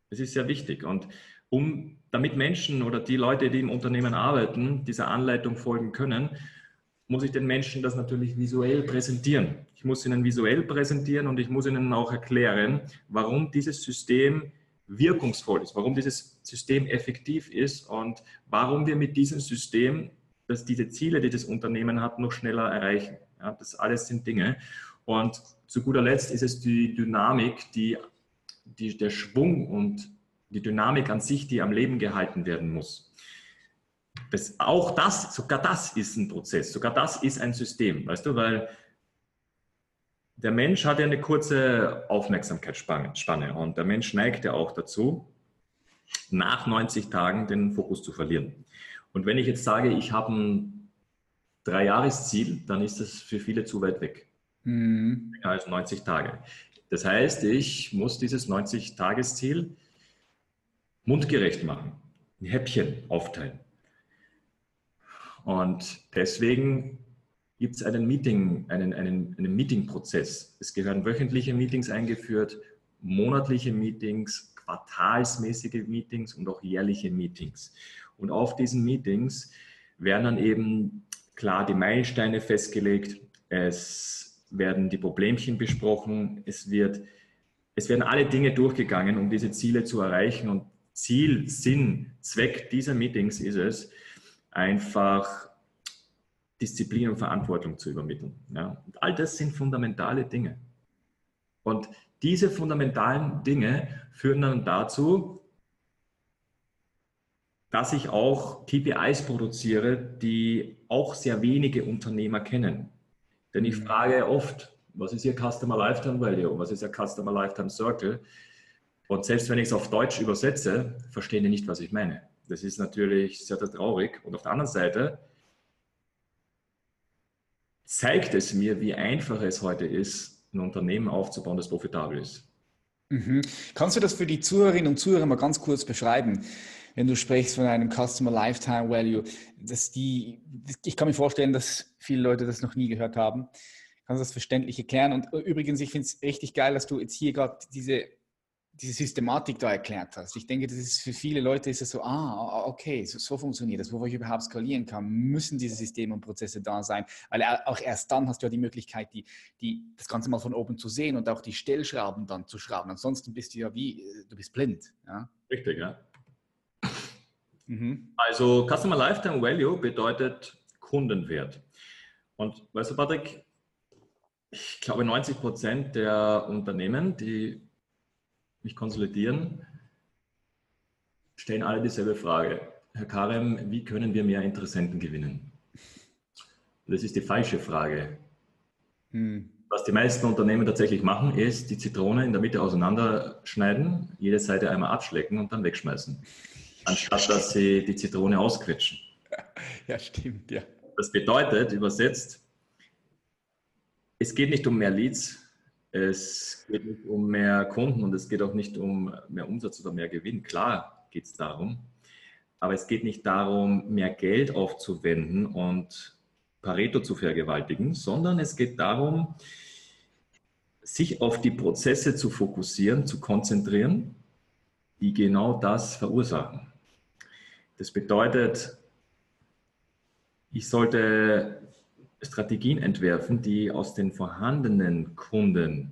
Das ist sehr wichtig. Und um, damit Menschen oder die Leute, die im Unternehmen arbeiten, dieser Anleitung folgen können, muss ich den Menschen das natürlich visuell präsentieren. Ich muss ihnen visuell präsentieren und ich muss ihnen auch erklären, warum dieses System wirkungsvoll ist, warum dieses System effektiv ist und warum wir mit diesem System, dass diese Ziele, die das Unternehmen hat, noch schneller erreichen. Ja, das alles sind Dinge. Und zu guter Letzt ist es die Dynamik, die, die, der Schwung und die Dynamik an sich, die am Leben gehalten werden muss. Das, auch das, sogar das ist ein Prozess, sogar das ist ein System, weißt du, weil der Mensch hat ja eine kurze Aufmerksamkeitsspanne und der Mensch neigt ja auch dazu, nach 90 Tagen den Fokus zu verlieren. Und wenn ich jetzt sage, ich habe ein Dreijahresziel, dann ist das für viele zu weit weg. Mhm. Länger als 90 Tage. Das heißt, ich muss dieses 90-Tagesziel mundgerecht machen, ein Häppchen aufteilen. Und deswegen gibt es einen Meeting, einen, einen, einen Meeting-Prozess. Es gehören wöchentliche Meetings eingeführt, monatliche Meetings, quartalsmäßige Meetings und auch jährliche Meetings. Und auf diesen Meetings werden dann eben klar die Meilensteine festgelegt, es werden die Problemchen besprochen, es, wird, es werden alle Dinge durchgegangen, um diese Ziele zu erreichen. Und Ziel, Sinn, Zweck dieser Meetings ist es, einfach Disziplin und Verantwortung zu übermitteln. Ja. Und all das sind fundamentale Dinge. Und diese fundamentalen Dinge führen dann dazu, dass ich auch KPIs produziere, die auch sehr wenige Unternehmer kennen. Denn ich mhm. frage oft, was ist Ihr Customer Lifetime Value? Was ist Ihr Customer Lifetime Circle? Und selbst wenn ich es auf Deutsch übersetze, verstehen die nicht, was ich meine. Das ist natürlich sehr, sehr traurig. Und auf der anderen Seite zeigt es mir, wie einfach es heute ist, ein Unternehmen aufzubauen, das profitabel ist. Mhm. Kannst du das für die Zuhörerinnen und Zuhörer mal ganz kurz beschreiben? Wenn du sprichst von einem Customer Lifetime Value, dass die, ich kann mir vorstellen, dass viele Leute das noch nie gehört haben. Kannst du das verständlich erklären? Und übrigens, ich finde es richtig geil, dass du jetzt hier gerade diese diese Systematik da erklärt hast. Ich denke, das ist für viele Leute ist es so, ah, okay, so, so funktioniert das, wofür ich überhaupt skalieren kann, müssen diese Systeme und Prozesse da sein, weil auch erst dann hast du ja die Möglichkeit, die, die, das Ganze mal von oben zu sehen und auch die Stellschrauben dann zu schrauben. Ansonsten bist du ja wie, du bist blind. Ja? Richtig, ja. Mhm. Also Customer Lifetime Value bedeutet Kundenwert. Und weißt du, Patrick, ich glaube 90 Prozent der Unternehmen, die mich konsolidieren, stellen alle dieselbe Frage. Herr Karem, wie können wir mehr Interessenten gewinnen? Das ist die falsche Frage. Hm. Was die meisten Unternehmen tatsächlich machen, ist die Zitrone in der Mitte auseinanderschneiden, jede Seite einmal abschlecken und dann wegschmeißen, anstatt dass sie die Zitrone ausquetschen. Ja, stimmt, ja. Das bedeutet, übersetzt, es geht nicht um mehr Leads, es geht nicht um mehr Kunden und es geht auch nicht um mehr Umsatz oder mehr Gewinn. Klar geht es darum, aber es geht nicht darum, mehr Geld aufzuwenden und Pareto zu vergewaltigen, sondern es geht darum, sich auf die Prozesse zu fokussieren, zu konzentrieren, die genau das verursachen. Das bedeutet, ich sollte Strategien entwerfen, die aus den vorhandenen Kunden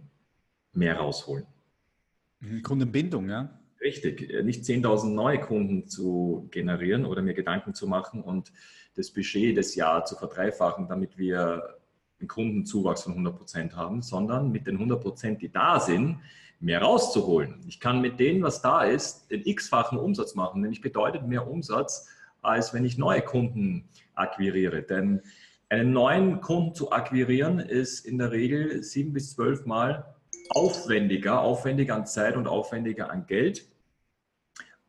mehr rausholen. Kundenbindung, ja. Richtig, nicht 10.000 neue Kunden zu generieren oder mir Gedanken zu machen und das Budget des Jahres zu verdreifachen, damit wir einen Kundenzuwachs von 100 Prozent haben, sondern mit den 100 Prozent, die da sind, mehr rauszuholen. Ich kann mit denen, was da ist, den x-fachen Umsatz machen, nämlich bedeutet mehr Umsatz, als wenn ich neue Kunden akquiriere. Denn einen neuen Kunden zu akquirieren ist in der Regel sieben bis zwölf Mal aufwendiger, aufwendiger an Zeit und aufwendiger an Geld,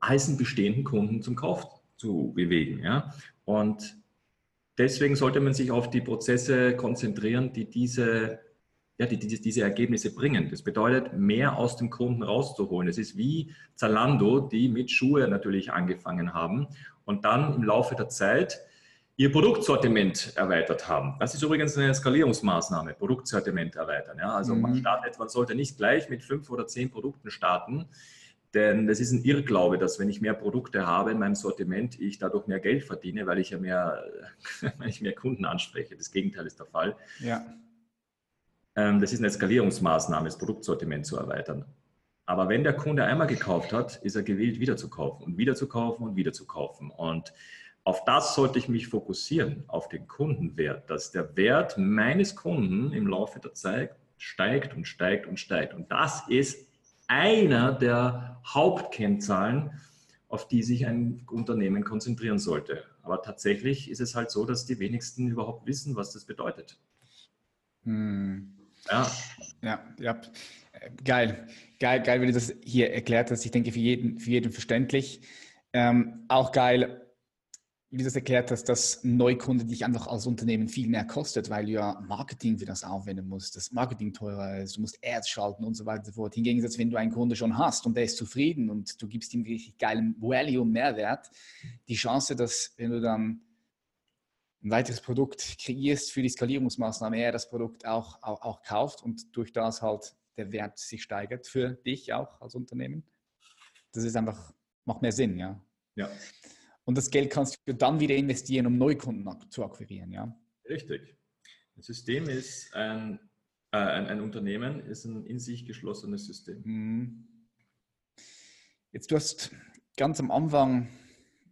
als einen bestehenden Kunden zum Kauf zu bewegen. Ja? Und deswegen sollte man sich auf die Prozesse konzentrieren, die diese, ja, die, die diese Ergebnisse bringen. Das bedeutet, mehr aus dem Kunden rauszuholen. Es ist wie Zalando, die mit Schuhe natürlich angefangen haben und dann im Laufe der Zeit ihr Produktsortiment erweitert haben. Das ist übrigens eine Skalierungsmaßnahme, Produktsortiment erweitern. Ja? Also mhm. man startet, man sollte nicht gleich mit fünf oder zehn Produkten starten, denn das ist ein Irrglaube, dass wenn ich mehr Produkte habe in meinem Sortiment, ich dadurch mehr Geld verdiene, weil ich ja mehr, weil ich mehr Kunden anspreche. Das Gegenteil ist der Fall. Ja. Ähm, das ist eine Skalierungsmaßnahme, das Produktsortiment zu erweitern. Aber wenn der Kunde einmal gekauft hat, ist er gewillt, wieder zu kaufen und wieder zu kaufen und wieder zu kaufen. Und auf das sollte ich mich fokussieren, auf den Kundenwert, dass der Wert meines Kunden im Laufe der Zeit steigt und steigt und steigt. Und das ist einer der Hauptkennzahlen, auf die sich ein Unternehmen konzentrieren sollte. Aber tatsächlich ist es halt so, dass die wenigsten überhaupt wissen, was das bedeutet. Hm. Ja. Ja, ja. Geil. geil, geil, wie du das hier erklärt hast. Ich denke, für jeden, für jeden verständlich. Ähm, auch geil, wie du das erklärt hast, dass Neukunde dich einfach als Unternehmen viel mehr kostet, weil du ja Marketing für das aufwenden musst, das Marketing teurer ist, du musst Ads schalten und so weiter und so fort. Hingegen, wenn du einen Kunde schon hast und der ist zufrieden und du gibst ihm richtig geilen Value und Mehrwert, die Chance, dass wenn du dann ein weiteres Produkt kreierst für die Skalierungsmaßnahme, er das Produkt auch, auch, auch kauft und durch das halt der Wert sich steigert für dich auch als Unternehmen. Das ist einfach, macht mehr Sinn, ja. Ja. Und das Geld kannst du dann wieder investieren, um Neukunden zu akquirieren, ja? Richtig. Ein System ist ein, äh, ein, ein, Unternehmen, ist ein in sich geschlossenes System. Mhm. Jetzt, du hast ganz am Anfang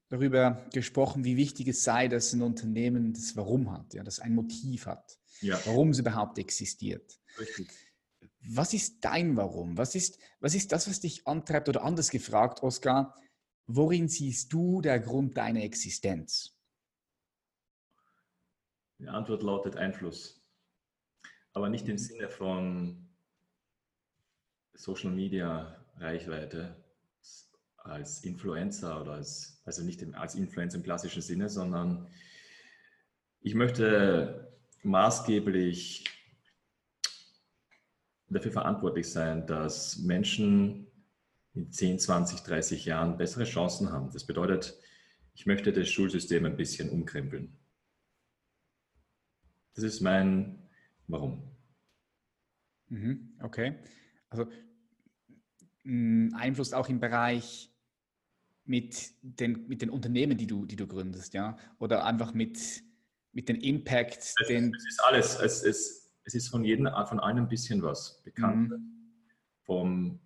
darüber gesprochen, wie wichtig es sei, dass ein Unternehmen das Warum hat, ja, das ein Motiv hat, ja. warum es überhaupt existiert. Richtig. Was ist dein Warum? Was ist, was ist das, was dich antreibt? Oder anders gefragt, Oskar, Worin siehst du der Grund deiner Existenz? Die Antwort lautet Einfluss. Aber nicht im Sinne von Social Media Reichweite als Influencer oder als, also nicht als Influencer im klassischen Sinne, sondern ich möchte maßgeblich dafür verantwortlich sein, dass Menschen in 10, 20, 30 Jahren bessere Chancen haben. Das bedeutet, ich möchte das Schulsystem ein bisschen umkrempeln. Das ist mein Warum. Mhm, okay. Also Einfluss auch im Bereich mit den, mit den Unternehmen, die du, die du gründest, ja? Oder einfach mit, mit den Impacts. Es, den es ist alles. Es ist, es ist von jedem, von einem bisschen was bekannt. Mhm. Vom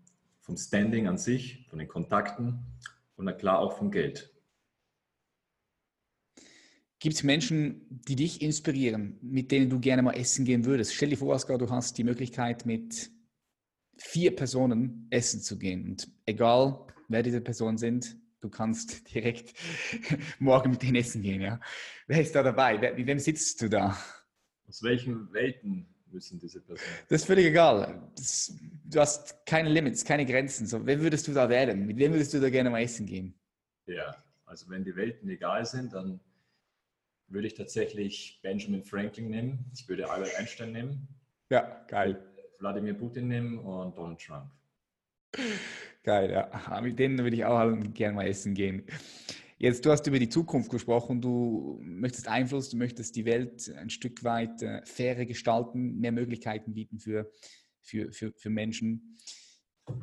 vom Standing an sich, von den Kontakten und na klar auch vom Geld. Gibt es Menschen, die dich inspirieren, mit denen du gerne mal essen gehen würdest? Stell dir vor, Oskar, du hast die Möglichkeit, mit vier Personen essen zu gehen. Und egal, wer diese Personen sind, du kannst direkt morgen mit denen essen gehen. Ja? Wer ist da dabei? mit wem sitzt du da? Aus welchen Welten müssen diese Personen? Das ist völlig egal. Das, du hast keine Limits, keine Grenzen. So, wen würdest du da wählen? Mit wem würdest du da gerne mal essen gehen? Ja, also wenn die Welten egal sind, dann würde ich tatsächlich Benjamin Franklin nehmen. Ich würde Albert Einstein nehmen. Ja, geil. Wladimir Putin nehmen und Donald Trump. Geil, ja. Mit denen würde ich auch gerne mal essen gehen. Jetzt, du hast über die Zukunft gesprochen, du möchtest Einfluss, du möchtest die Welt ein Stück weit äh, fairer gestalten, mehr Möglichkeiten bieten für, für, für, für Menschen.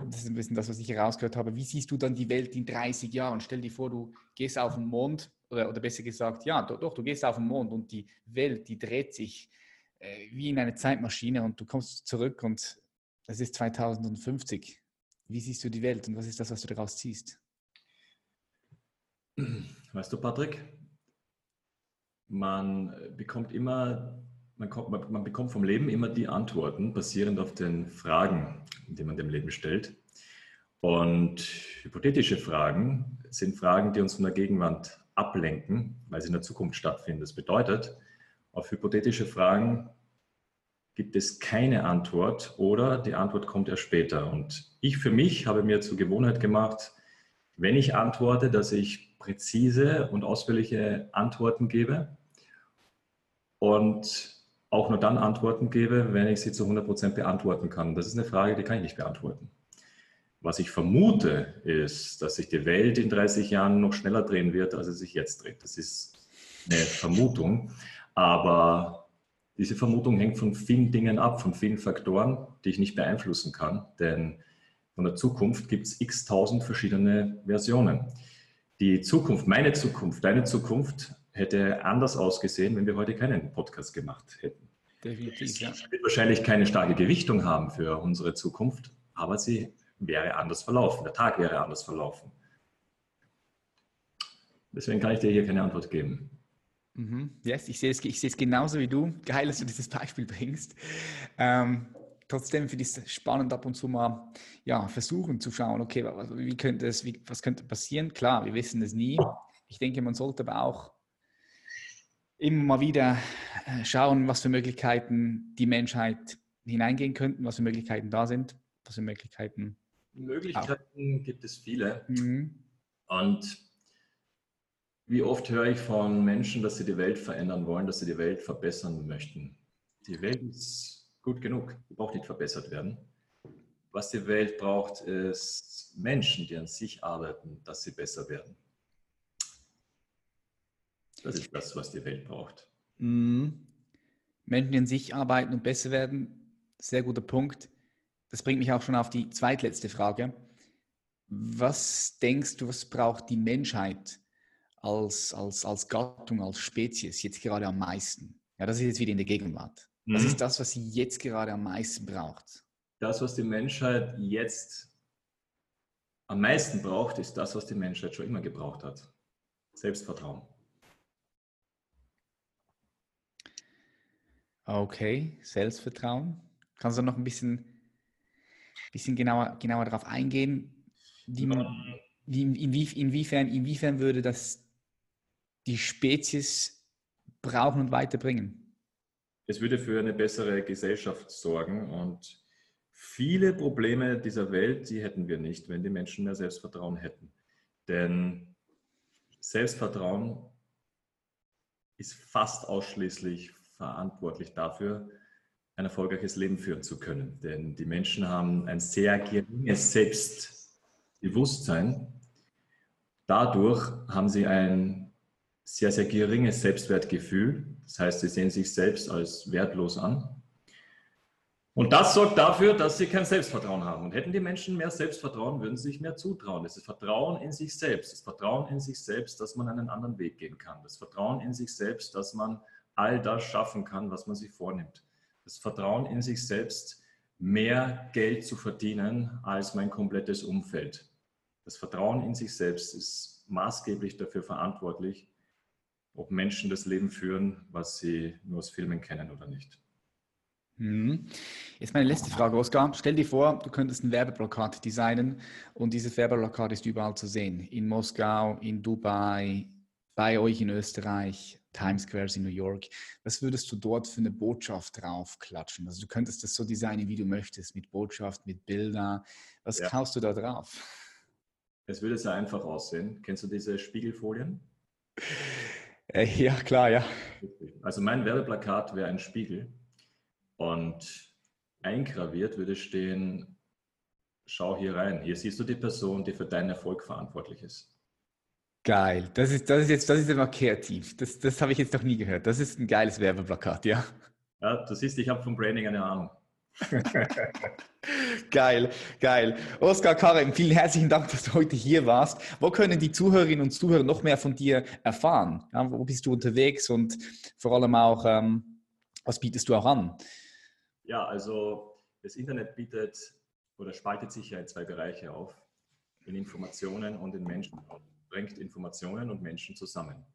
Das ist ein bisschen das, was ich herausgehört habe. Wie siehst du dann die Welt in 30 Jahren? Stell dir vor, du gehst auf den Mond, oder, oder besser gesagt, ja, doch, doch, du gehst auf den Mond und die Welt, die dreht sich äh, wie in eine Zeitmaschine und du kommst zurück und es ist 2050. Wie siehst du die Welt und was ist das, was du daraus ziehst? Weißt du, Patrick, man bekommt immer, man, kommt, man, bekommt vom Leben immer die Antworten basierend auf den Fragen, die man dem Leben stellt. Und hypothetische Fragen sind Fragen, die uns von der Gegenwart ablenken, weil sie in der Zukunft stattfinden. Das bedeutet, auf hypothetische Fragen gibt es keine Antwort oder die Antwort kommt erst später. Und ich für mich habe mir zur Gewohnheit gemacht, wenn ich antworte, dass ich präzise und ausführliche Antworten gebe und auch nur dann Antworten gebe, wenn ich sie zu 100% beantworten kann. Das ist eine Frage, die kann ich nicht beantworten. Was ich vermute, ist, dass sich die Welt in 30 Jahren noch schneller drehen wird, als sie sich jetzt dreht. Das ist eine Vermutung, aber diese Vermutung hängt von vielen Dingen ab, von vielen Faktoren, die ich nicht beeinflussen kann, denn von der Zukunft gibt es x tausend verschiedene Versionen. Die Zukunft, meine Zukunft, deine Zukunft hätte anders ausgesehen, wenn wir heute keinen Podcast gemacht hätten. Definitiv, ja. wird wahrscheinlich keine starke Gewichtung haben für unsere Zukunft, aber sie wäre anders verlaufen. Der Tag wäre anders verlaufen. Deswegen kann ich dir hier keine Antwort geben. Mhm. Yes, ich sehe, es, ich sehe es genauso wie du. Geil, dass du dieses Beispiel bringst. Ähm, trotzdem finde ich es spannend, ab und zu mal ja, versuchen zu schauen, okay, wie könnte es, wie, was könnte passieren? Klar, wir wissen es nie. Ich denke, man sollte aber auch immer mal wieder äh, schauen, was für Möglichkeiten die Menschheit hineingehen könnten, was für Möglichkeiten da sind, was für Möglichkeiten Möglichkeiten gibt es viele. Mhm. Und wie oft höre ich von Menschen, dass sie die Welt verändern wollen, dass sie die Welt verbessern möchten. Die Welt ist gut genug, die braucht nicht verbessert werden. Was die Welt braucht, ist Menschen, die an sich arbeiten, dass sie besser werden. Das ist das, was die Welt braucht. Mhm. Menschen, die an sich arbeiten und besser werden, sehr guter Punkt. Das bringt mich auch schon auf die zweitletzte Frage. Was denkst du, was braucht die Menschheit als, als, als Gattung, als Spezies jetzt gerade am meisten? Ja, das ist jetzt wieder in der Gegenwart. Was mhm. ist das, was sie jetzt gerade am meisten braucht? Das, was die Menschheit jetzt am meisten braucht, ist das, was die Menschheit schon immer gebraucht hat. Selbstvertrauen. Okay, Selbstvertrauen. Kannst du noch ein bisschen, bisschen genauer, genauer darauf eingehen? Wie, wie, inwie, inwiefern, inwiefern würde das die Spezies brauchen und weiterbringen? Es würde für eine bessere Gesellschaft sorgen und viele Probleme dieser Welt, die hätten wir nicht, wenn die Menschen mehr Selbstvertrauen hätten. Denn Selbstvertrauen ist fast ausschließlich verantwortlich dafür, ein erfolgreiches Leben führen zu können. Denn die Menschen haben ein sehr geringes Selbstbewusstsein. Dadurch haben sie ein sehr, sehr geringes Selbstwertgefühl. Das heißt, sie sehen sich selbst als wertlos an. Und das sorgt dafür, dass sie kein Selbstvertrauen haben. Und hätten die Menschen mehr Selbstvertrauen, würden sie sich mehr zutrauen. Das ist Vertrauen in sich selbst. Das Vertrauen in sich selbst, dass man einen anderen Weg gehen kann. Das Vertrauen in sich selbst, dass man all das schaffen kann, was man sich vornimmt. Das Vertrauen in sich selbst, mehr Geld zu verdienen als mein komplettes Umfeld. Das Vertrauen in sich selbst ist maßgeblich dafür verantwortlich, ob Menschen das Leben führen, was sie nur aus Filmen kennen oder nicht. Mhm. Jetzt meine letzte Frage, Oskar. Stell dir vor, du könntest ein Werbeplakat designen und dieses Werbeplakat ist überall zu sehen. In Moskau, in Dubai, bei euch in Österreich, Times Squares in New York. Was würdest du dort für eine Botschaft draufklatschen? Also du könntest das so designen, wie du möchtest, mit Botschaft, mit Bildern. Was ja. kaufst du da drauf? Es würde sehr einfach aussehen. Kennst du diese Spiegelfolien? Äh, ja, klar, ja. Also mein Werbeplakat wäre ein Spiegel und eingraviert würde stehen, schau hier rein. Hier siehst du die Person, die für deinen Erfolg verantwortlich ist. Geil. Das ist, das ist jetzt, das ist immer kreativ. Das, das habe ich jetzt noch nie gehört. Das ist ein geiles Werbeplakat, ja. Ja, du siehst, ich habe vom Branding eine Ahnung. geil, geil. Oskar Karem, vielen herzlichen Dank, dass du heute hier warst. Wo können die Zuhörerinnen und Zuhörer noch mehr von dir erfahren? Ja, wo bist du unterwegs und vor allem auch, ähm, was bietest du auch an? Ja, also das Internet bietet oder spaltet sich ja in zwei Bereiche auf, in Informationen und in Menschen bringt Informationen und Menschen zusammen.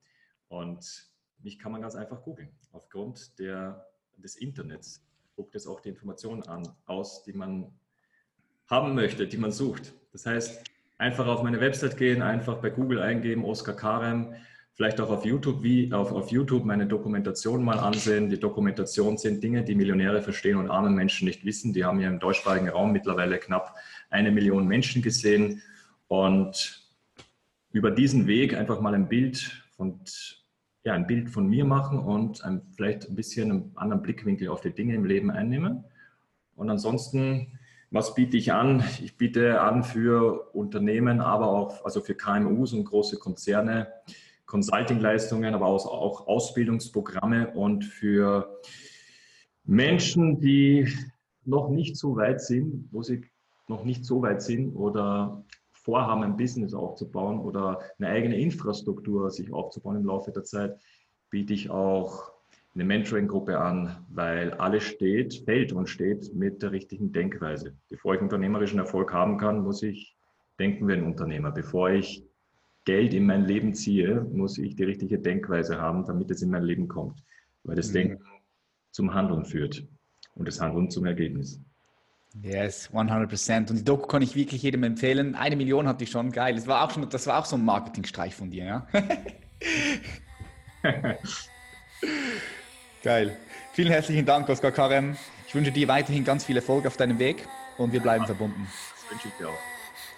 Und mich kann man ganz einfach googeln. Aufgrund der, des Internets guckt es auch die Informationen an, aus, die man haben möchte, die man sucht. Das heißt, einfach auf meine Website gehen, einfach bei Google eingeben, Oskar Karem, vielleicht auch auf YouTube, wie auf, auf YouTube meine Dokumentation mal ansehen. Die Dokumentation sind Dinge, die Millionäre verstehen und arme Menschen nicht wissen. Die haben ja im deutschsprachigen Raum mittlerweile knapp eine Million Menschen gesehen. Und über diesen Weg einfach mal ein Bild von, ja, ein Bild von mir machen und ein, vielleicht ein bisschen einen anderen Blickwinkel auf die Dinge im Leben einnehmen. Und ansonsten, was biete ich an? Ich biete an für Unternehmen, aber auch also für KMUs und große Konzerne, Consulting-Leistungen, aber auch Ausbildungsprogramme und für Menschen, die noch nicht so weit sind, wo sie noch nicht so weit sind oder vorhaben, ein Business aufzubauen oder eine eigene Infrastruktur sich aufzubauen im Laufe der Zeit, biete ich auch eine Mentoring-Gruppe an, weil alles steht, fällt und steht mit der richtigen Denkweise. Bevor ich unternehmerischen Erfolg haben kann, muss ich denken wie ein Unternehmer. Bevor ich Geld in mein Leben ziehe, muss ich die richtige Denkweise haben, damit es in mein Leben kommt. Weil das mhm. Denken zum Handeln führt und das Handeln zum Ergebnis. Yes, 100% Und die Doku kann ich wirklich jedem empfehlen. Eine Million hatte ich schon, geil. Das war auch, schon, das war auch so ein Marketingstreich von dir, ja? geil. Vielen herzlichen Dank, Oskar Karem. Ich wünsche dir weiterhin ganz viel Erfolg auf deinem Weg und wir bleiben verbunden. Wünsche ich dir auch.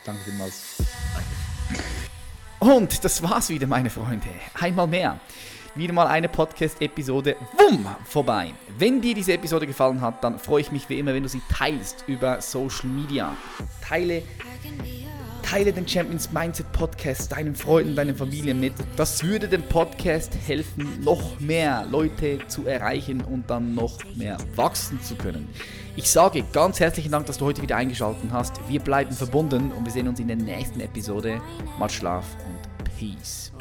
Danke vielmals. Danke. Und das war's wieder, meine Freunde. Einmal mehr. Wieder mal eine Podcast-Episode. Wumm! Vorbei. Wenn dir diese Episode gefallen hat, dann freue ich mich wie immer, wenn du sie teilst über Social Media. Teile Teile den Champions Mindset Podcast deinen Freunden, deinen Familien mit. Das würde dem Podcast helfen, noch mehr Leute zu erreichen und dann noch mehr wachsen zu können. Ich sage ganz herzlichen Dank, dass du heute wieder eingeschaltet hast. Wir bleiben verbunden und wir sehen uns in der nächsten Episode. Mal Schlaf und Peace.